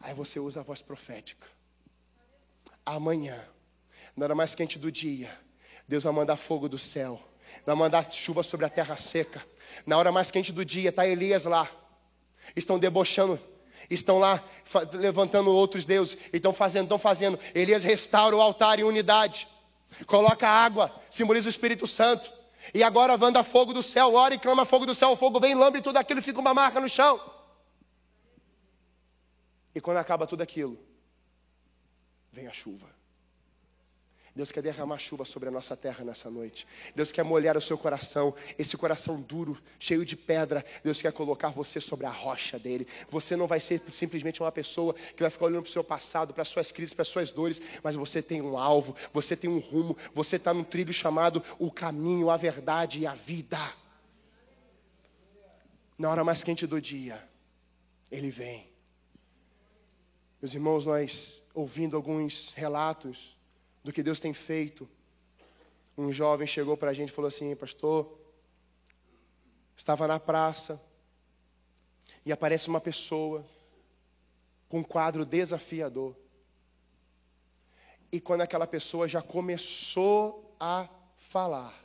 Aí você usa a voz profética. Amanhã, na hora mais quente do dia, Deus vai mandar fogo do céu, vai mandar chuva sobre a terra seca. Na hora mais quente do dia, está Elias lá. Estão debochando, estão lá levantando outros deuses, estão fazendo, estão fazendo. Elias restaura o altar em unidade. Coloca água, simboliza o Espírito Santo. E agora manda fogo do céu, ora e clama fogo do céu, o fogo vem, lambe tudo aquilo, fica uma marca no chão. E quando acaba tudo aquilo, vem a chuva. Deus quer derramar chuva sobre a nossa terra nessa noite. Deus quer molhar o seu coração, esse coração duro, cheio de pedra. Deus quer colocar você sobre a rocha dele. Você não vai ser simplesmente uma pessoa que vai ficar olhando para o seu passado, para as suas crises, para as suas dores, mas você tem um alvo, você tem um rumo, você está num trilho chamado o caminho, a verdade e a vida. Na hora mais quente do dia, ele vem. Meus irmãos, nós ouvindo alguns relatos do que Deus tem feito. Um jovem chegou para a gente e falou assim: Pastor, estava na praça e aparece uma pessoa com um quadro desafiador. E quando aquela pessoa já começou a falar,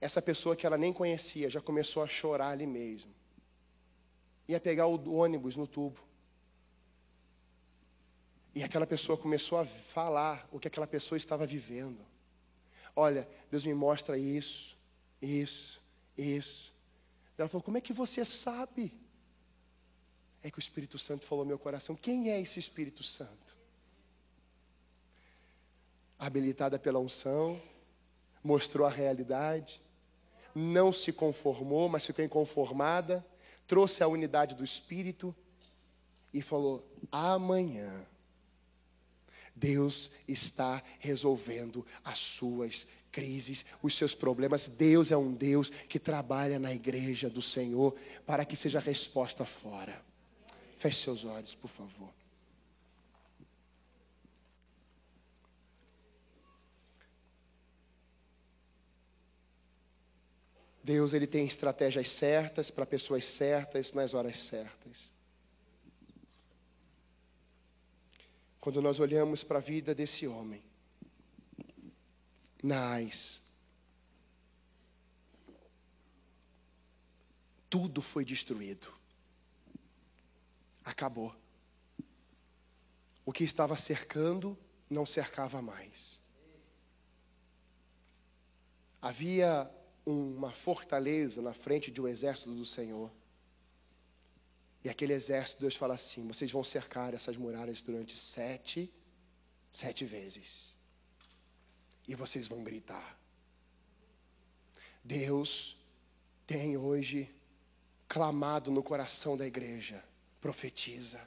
essa pessoa que ela nem conhecia já começou a chorar ali mesmo. Ia pegar o ônibus no tubo. E aquela pessoa começou a falar o que aquela pessoa estava vivendo. Olha, Deus me mostra isso, isso, isso. Ela falou: Como é que você sabe? É que o Espírito Santo falou no meu coração: Quem é esse Espírito Santo? Habilitada pela unção, mostrou a realidade, não se conformou, mas ficou inconformada, trouxe a unidade do Espírito e falou: Amanhã Deus está resolvendo as suas crises, os seus problemas. Deus é um Deus que trabalha na igreja do Senhor para que seja resposta fora. Feche seus olhos, por favor. Deus ele tem estratégias certas para pessoas certas nas horas certas. Quando nós olhamos para a vida desse homem, Nais, tudo foi destruído. Acabou. O que estava cercando não cercava mais. Havia uma fortaleza na frente de um exército do Senhor. E aquele exército, Deus fala assim: vocês vão cercar essas muralhas durante sete, sete vezes. E vocês vão gritar. Deus tem hoje clamado no coração da igreja: profetiza,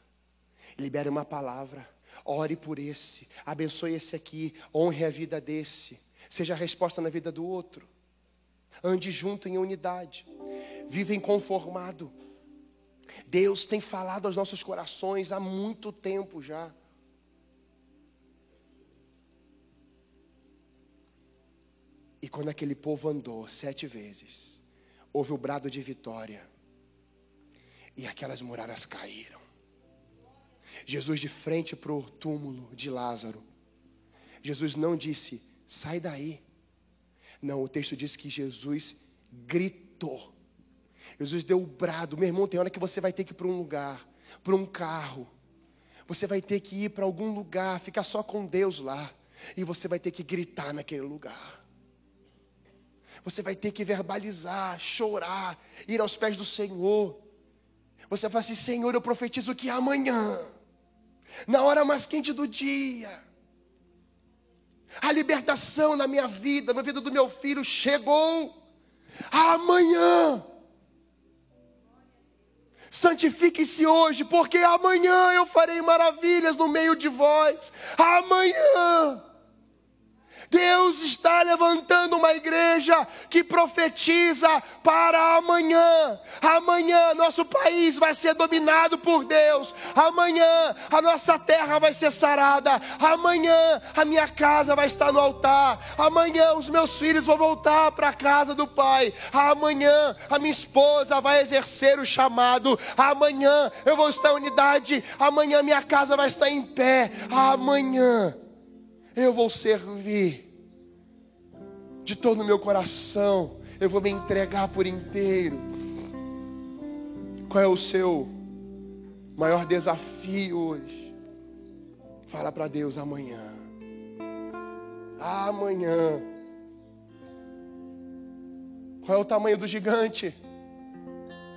libere uma palavra, ore por esse, abençoe esse aqui, honre a vida desse, seja a resposta na vida do outro. Ande junto em unidade. Viva inconformado. Deus tem falado aos nossos corações há muito tempo já. E quando aquele povo andou sete vezes, houve o brado de vitória. E aquelas muralhas caíram. Jesus de frente para o túmulo de Lázaro. Jesus não disse, sai daí. Não, o texto diz que Jesus gritou. Jesus deu o brado. Meu irmão, tem hora que você vai ter que ir para um lugar, para um carro. Você vai ter que ir para algum lugar, ficar só com Deus lá. E você vai ter que gritar naquele lugar. Você vai ter que verbalizar, chorar, ir aos pés do Senhor. Você vai assim: Senhor, eu profetizo que amanhã, na hora mais quente do dia, a libertação na minha vida, na vida do meu filho chegou. Amanhã. Santifique-se hoje, porque amanhã eu farei maravilhas no meio de vós. Amanhã. Deus está levantando uma igreja que profetiza para amanhã. Amanhã nosso país vai ser dominado por Deus. Amanhã a nossa terra vai ser sarada. Amanhã a minha casa vai estar no altar. Amanhã os meus filhos vão voltar para a casa do Pai. Amanhã a minha esposa vai exercer o chamado. Amanhã eu vou estar em unidade. Amanhã minha casa vai estar em pé. Amanhã eu vou servir de todo o meu coração, eu vou me entregar por inteiro. Qual é o seu maior desafio hoje? Fala para Deus amanhã. Amanhã. Qual é o tamanho do gigante?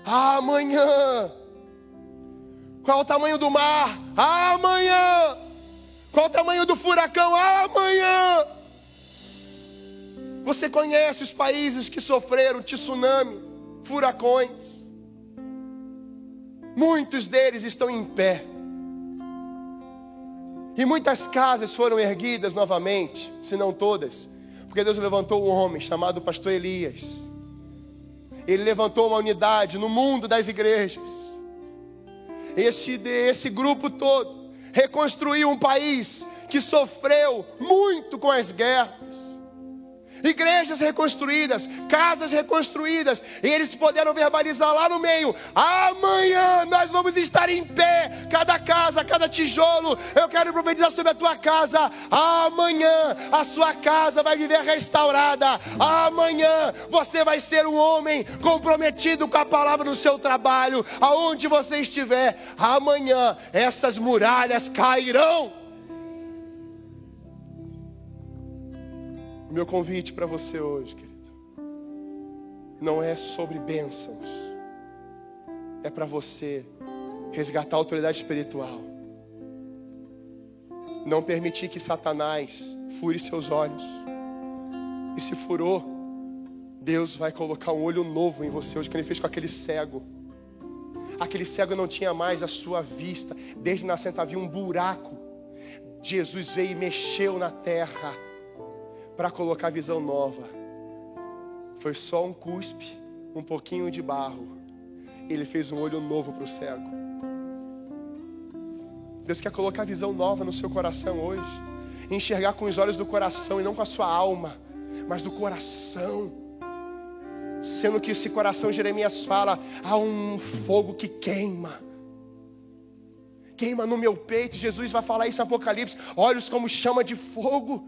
Amanhã. Qual é o tamanho do mar? Amanhã. Qual o tamanho do furacão? Amanhã. Você conhece os países que sofreram tsunami, furacões. Muitos deles estão em pé. E muitas casas foram erguidas novamente, se não todas, porque Deus levantou um homem chamado Pastor Elias. Ele levantou uma unidade no mundo das igrejas. Esse, esse grupo todo reconstruiu um país que sofreu muito com as guerras, igrejas reconstruídas, casas reconstruídas, e eles puderam verbalizar lá no meio: amanhã nós vamos estar em pé, cada casa, cada tijolo. Eu quero profetizar sobre a tua casa. Amanhã a sua casa vai viver restaurada. Amanhã você vai ser um homem comprometido com a palavra no seu trabalho, aonde você estiver. Amanhã essas muralhas cairão. O meu convite para você hoje, querido, não é sobre bênçãos, é para você resgatar a autoridade espiritual. Não permitir que Satanás fure seus olhos. E se furou, Deus vai colocar um olho novo em você, hoje que ele fez com aquele cego. Aquele cego não tinha mais a sua vista, desde nascente havia um buraco. Jesus veio e mexeu na terra para colocar visão nova. Foi só um cuspe, um pouquinho de barro. Ele fez um olho novo para o cego. Deus quer colocar visão nova no seu coração hoje. Enxergar com os olhos do coração e não com a sua alma, mas do coração. Sendo que esse coração, Jeremias fala, há um fogo que queima. Queima no meu peito. Jesus vai falar isso em Apocalipse. Olhos como chama de fogo.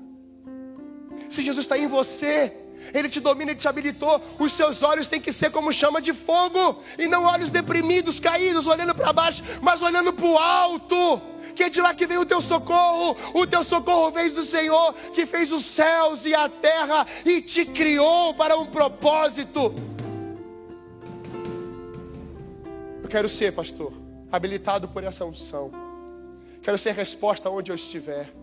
Se Jesus está em você, Ele te domina, Ele te habilitou. Os seus olhos têm que ser como chama de fogo, e não olhos deprimidos, caídos, olhando para baixo, mas olhando para o alto. Que é de lá que vem o teu socorro. O teu socorro vem do Senhor, que fez os céus e a terra e te criou para um propósito. Eu quero ser, pastor, habilitado por essa unção. Quero ser resposta onde eu estiver.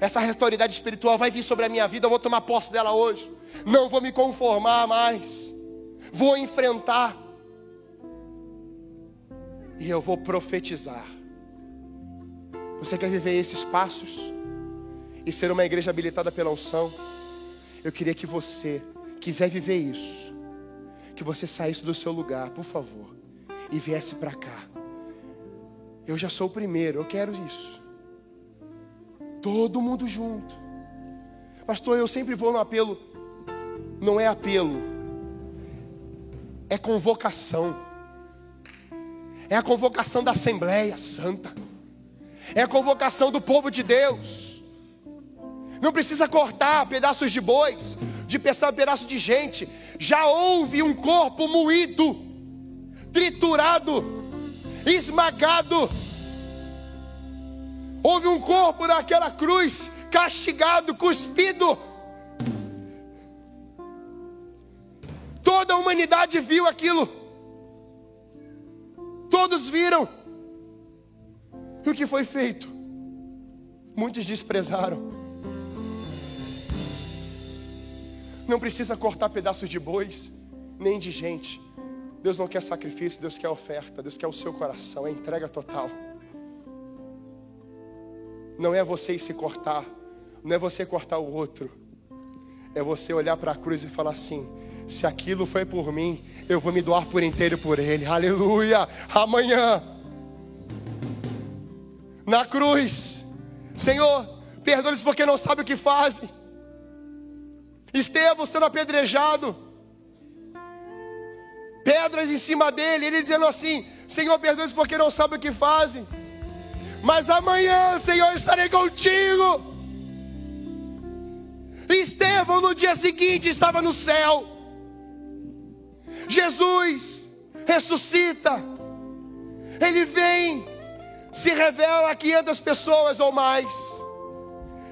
Essa autoridade espiritual vai vir sobre a minha vida, eu vou tomar posse dela hoje. Não vou me conformar mais. Vou enfrentar. E eu vou profetizar. Você quer viver esses passos e ser uma igreja habilitada pela unção? Eu queria que você quiser viver isso, que você saísse do seu lugar, por favor, e viesse para cá. Eu já sou o primeiro, eu quero isso. Todo mundo junto. Pastor, eu sempre vou no apelo. Não é apelo, é convocação. É a convocação da Assembleia Santa. É a convocação do povo de Deus. Não precisa cortar pedaços de bois, de pensar pedaço de gente. Já houve um corpo moído, triturado, esmagado Houve um corpo naquela cruz, castigado, cuspido. Toda a humanidade viu aquilo. Todos viram. E o que foi feito? Muitos desprezaram. Não precisa cortar pedaços de bois, nem de gente. Deus não quer sacrifício, Deus quer oferta, Deus quer o seu coração, é entrega total não é você se cortar, não é você cortar o outro, é você olhar para a cruz e falar assim: se aquilo foi por mim, eu vou me doar por inteiro por Ele, aleluia. Amanhã, na cruz, Senhor, perdoa-lhes porque não sabem o que fazem. Estevão sendo apedrejado, pedras em cima dele, ele dizendo assim: Senhor, perdoa-lhes porque não sabem o que fazem. Mas amanhã, Senhor, estarei contigo. Estevão no dia seguinte estava no céu. Jesus ressuscita. Ele vem, se revela a 500 pessoas ou mais.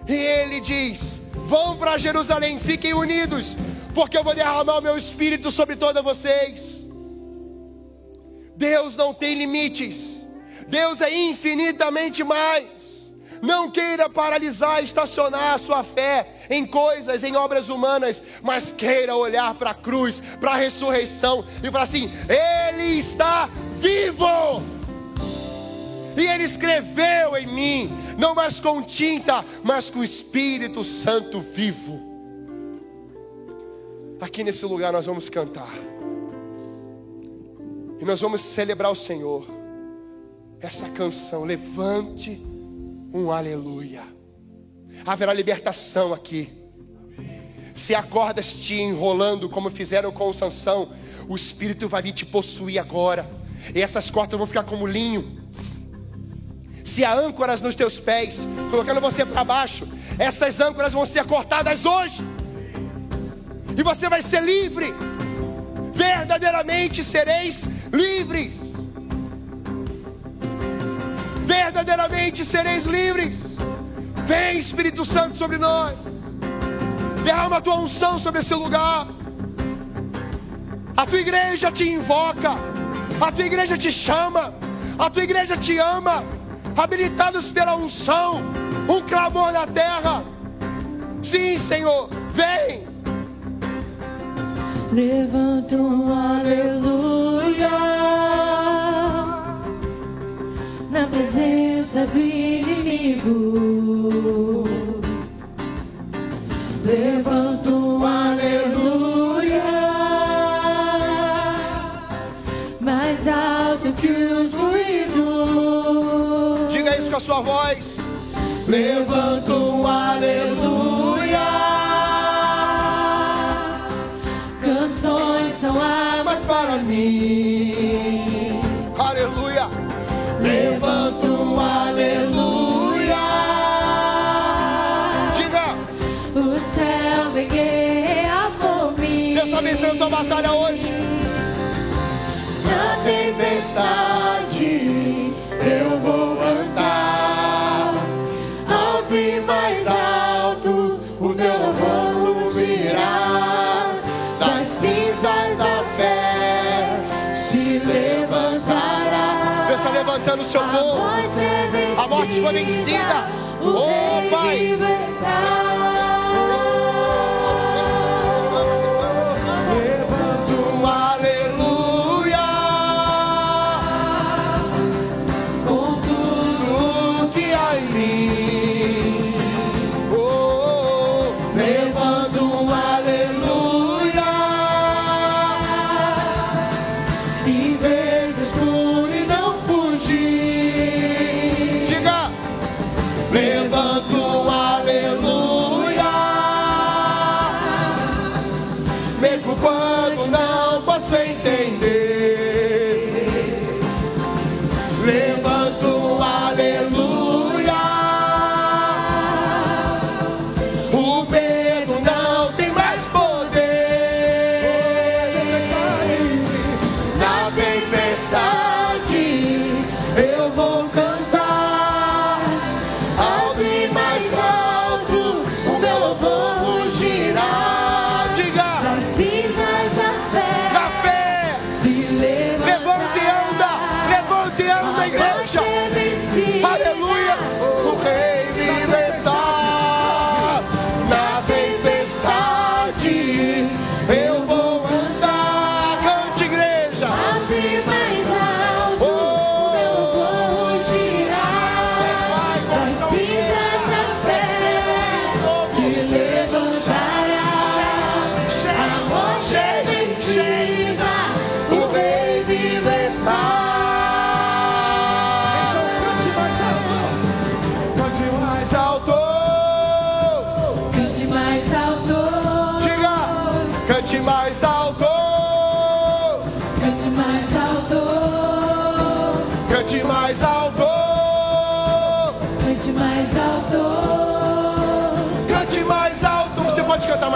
E ele diz: Vão para Jerusalém, fiquem unidos, porque eu vou derramar o meu espírito sobre todos vocês. Deus não tem limites. Deus é infinitamente mais. Não queira paralisar, estacionar a sua fé em coisas, em obras humanas, mas queira olhar para a cruz, para a ressurreição e falar assim: Ele está vivo. E Ele escreveu em mim, não mais com tinta, mas com o Espírito Santo vivo. Aqui nesse lugar nós vamos cantar, e nós vamos celebrar o Senhor essa canção. Levante um aleluia. Haverá libertação aqui. Se a cordas te enrolando, como fizeram com Sansão, o Espírito vai vir te possuir agora. E essas cordas vão ficar como linho. Se há âncoras nos teus pés, colocando você para baixo, essas âncoras vão ser cortadas hoje. E você vai ser livre. Verdadeiramente sereis livres verdadeiramente sereis livres. Vem, Espírito Santo, sobre nós. Derrama a tua unção sobre esse lugar. A tua igreja te invoca. A tua igreja te chama. A tua igreja te ama. Habilitados pela unção. Um clamor na terra. Sim, Senhor. Vem. Levanta um aleluia na presença do inimigo. Levanto um aleluia, mais alto que os ruídos. Diga isso com a sua voz. Levanto um aleluia. Canções são armas para mim. tempestade, eu vou andar. Alto e mais alto, o teu louvor virar das cinzas a fé, se levantará. Deus está levantando o seu povo, é a morte foi vencida, oh Pai.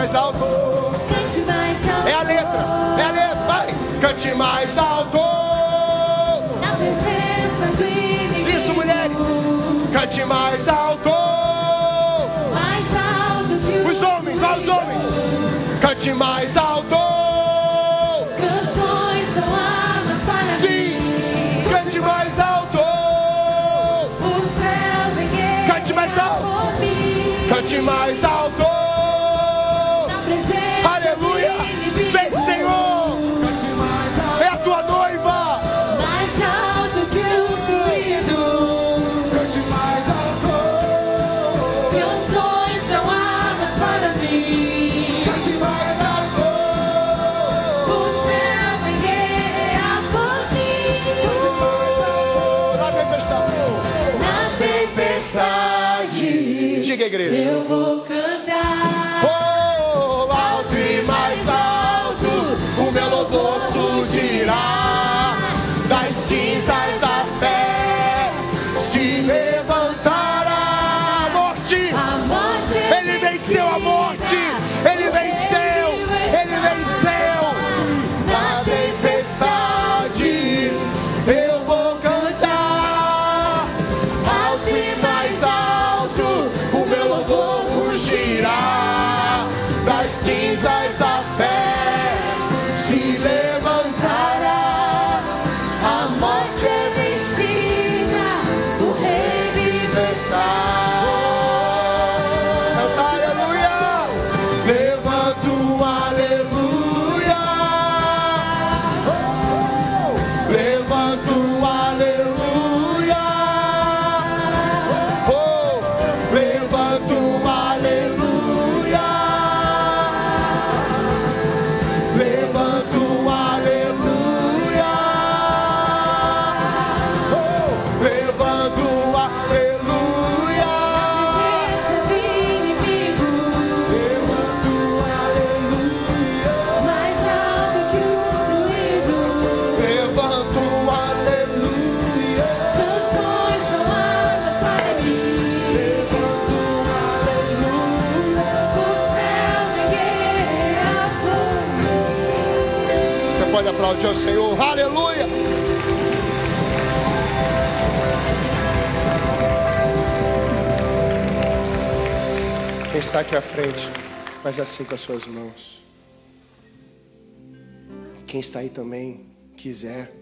mais alto. Cante mais alto. É a letra, é a letra, vai. Cante mais alto. Na presença do inimigo. Isso, mulheres. Cante mais alto. Mais alto que os, homens, olha os homens. Cante mais alto. Canções são armas para Sim. Cante mais alto. É Cante mais alto. Ven, Señor. Aplaudir ao Senhor? Aleluia! Quem está aqui à frente, faz assim com as suas mãos. Quem está aí também, quiser.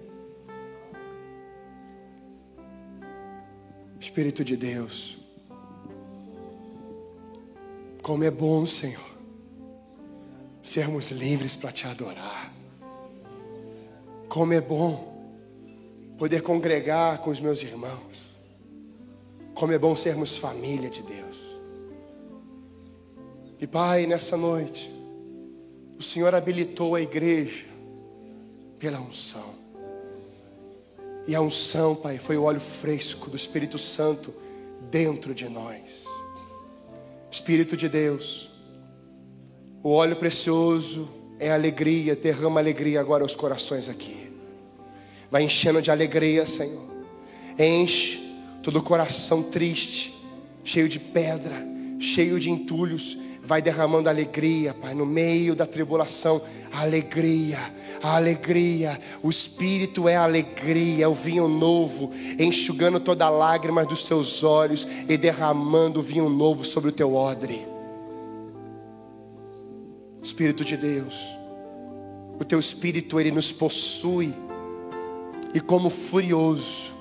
Espírito de Deus, como é bom, Senhor, sermos livres para te adorar. Como é bom poder congregar com os meus irmãos. Como é bom sermos família de Deus. E Pai, nessa noite, o Senhor habilitou a igreja pela unção. E a unção, Pai, foi o óleo fresco do Espírito Santo dentro de nós. Espírito de Deus, o óleo precioso é alegria, derrama alegria agora aos corações aqui. Vai enchendo de alegria, Senhor. Enche todo o coração triste, cheio de pedra, cheio de entulhos vai derramando alegria, Pai, no meio da tribulação, alegria, a alegria, o Espírito é alegria, é o vinho novo, enxugando toda lágrima dos teus olhos e derramando o vinho novo sobre o teu odre. Espírito de Deus, o teu Espírito ele nos possui, e como furioso,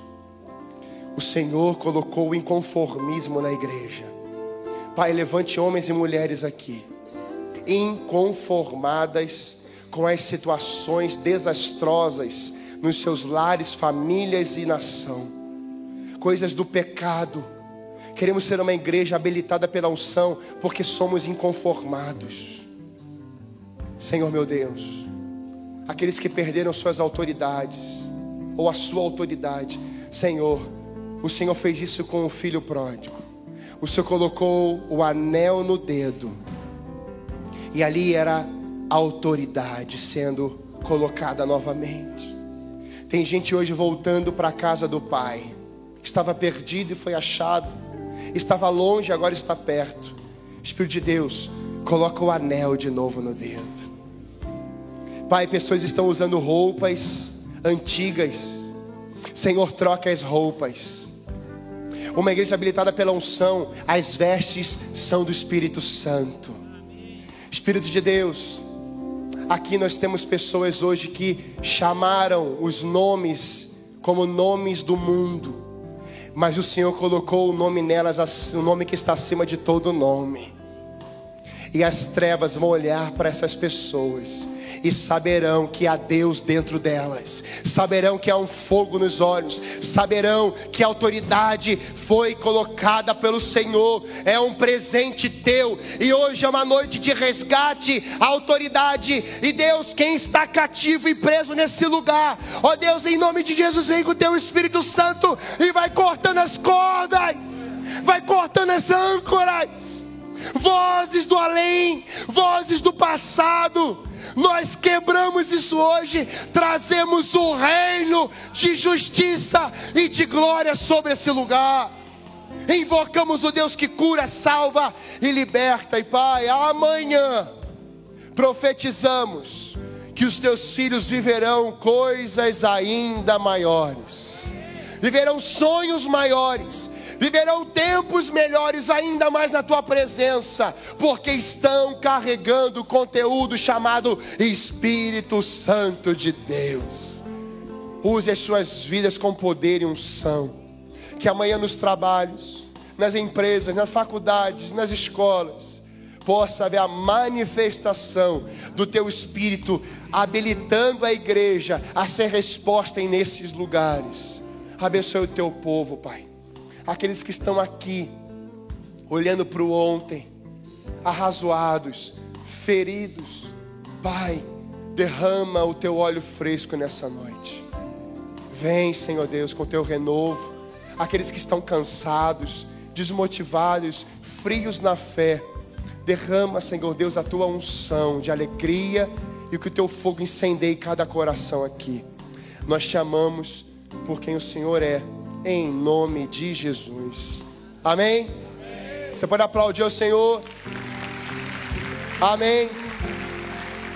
o Senhor colocou o inconformismo na igreja. Pai, levante homens e mulheres aqui, inconformadas com as situações desastrosas nos seus lares, famílias e nação, coisas do pecado. Queremos ser uma igreja habilitada pela unção, porque somos inconformados. Senhor meu Deus, aqueles que perderam suas autoridades, ou a sua autoridade, Senhor, o Senhor fez isso com o filho pródigo o Senhor colocou o anel no dedo, e ali era a autoridade sendo colocada novamente. Tem gente hoje voltando para a casa do Pai, estava perdido e foi achado, estava longe, agora está perto. Espírito de Deus, coloca o anel de novo no dedo. Pai, pessoas estão usando roupas antigas. Senhor, troca as roupas uma igreja habilitada pela unção, as vestes são do Espírito Santo. Espírito de Deus, aqui nós temos pessoas hoje que chamaram os nomes como nomes do mundo, mas o Senhor colocou o nome nelas, o nome que está acima de todo nome. E as trevas vão olhar para essas pessoas e saberão que há Deus dentro delas, saberão que há um fogo nos olhos, saberão que a autoridade foi colocada pelo Senhor, é um presente teu, e hoje é uma noite de resgate, a autoridade, e Deus, quem está cativo e preso nesse lugar, ó Deus, em nome de Jesus, vem com o teu Espírito Santo e vai cortando as cordas, vai cortando as âncoras. Vozes do além, vozes do passado. Nós quebramos isso hoje, trazemos o reino de justiça e de glória sobre esse lugar. Invocamos o Deus que cura, salva e liberta. E Pai, amanhã profetizamos que os teus filhos viverão coisas ainda maiores, viverão sonhos maiores, viverão tempos melhores ainda mais na tua presença, porque estão carregando conteúdo chamado Espírito Santo de Deus. Use as suas vidas com poder e unção, que amanhã nos trabalhos, nas empresas, nas faculdades, nas escolas, possa haver a manifestação do teu Espírito, habilitando a igreja a ser resposta nesses lugares. Abençoe o teu povo, Pai aqueles que estão aqui, olhando para o ontem, arrazoados, feridos. Pai, derrama o teu óleo fresco nessa noite. Vem, Senhor Deus, com o teu renovo. Aqueles que estão cansados, desmotivados, frios na fé. Derrama, Senhor Deus, a tua unção de alegria e que o teu fogo incendeie cada coração aqui. Nós te amamos por quem o Senhor é em nome de Jesus. Amém? Você pode aplaudir ao Senhor. Amém.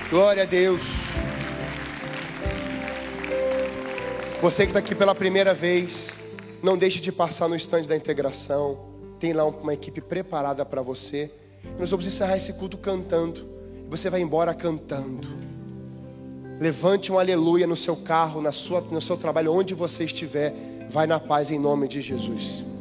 Glória a Deus. Você que está aqui pela primeira vez, não deixe de passar no estande da integração. Tem lá uma equipe preparada para você. Nós vamos encerrar esse culto cantando. Você vai embora cantando. Levante um aleluia no seu carro, na sua, no seu trabalho, onde você estiver. Vai na paz em nome de Jesus.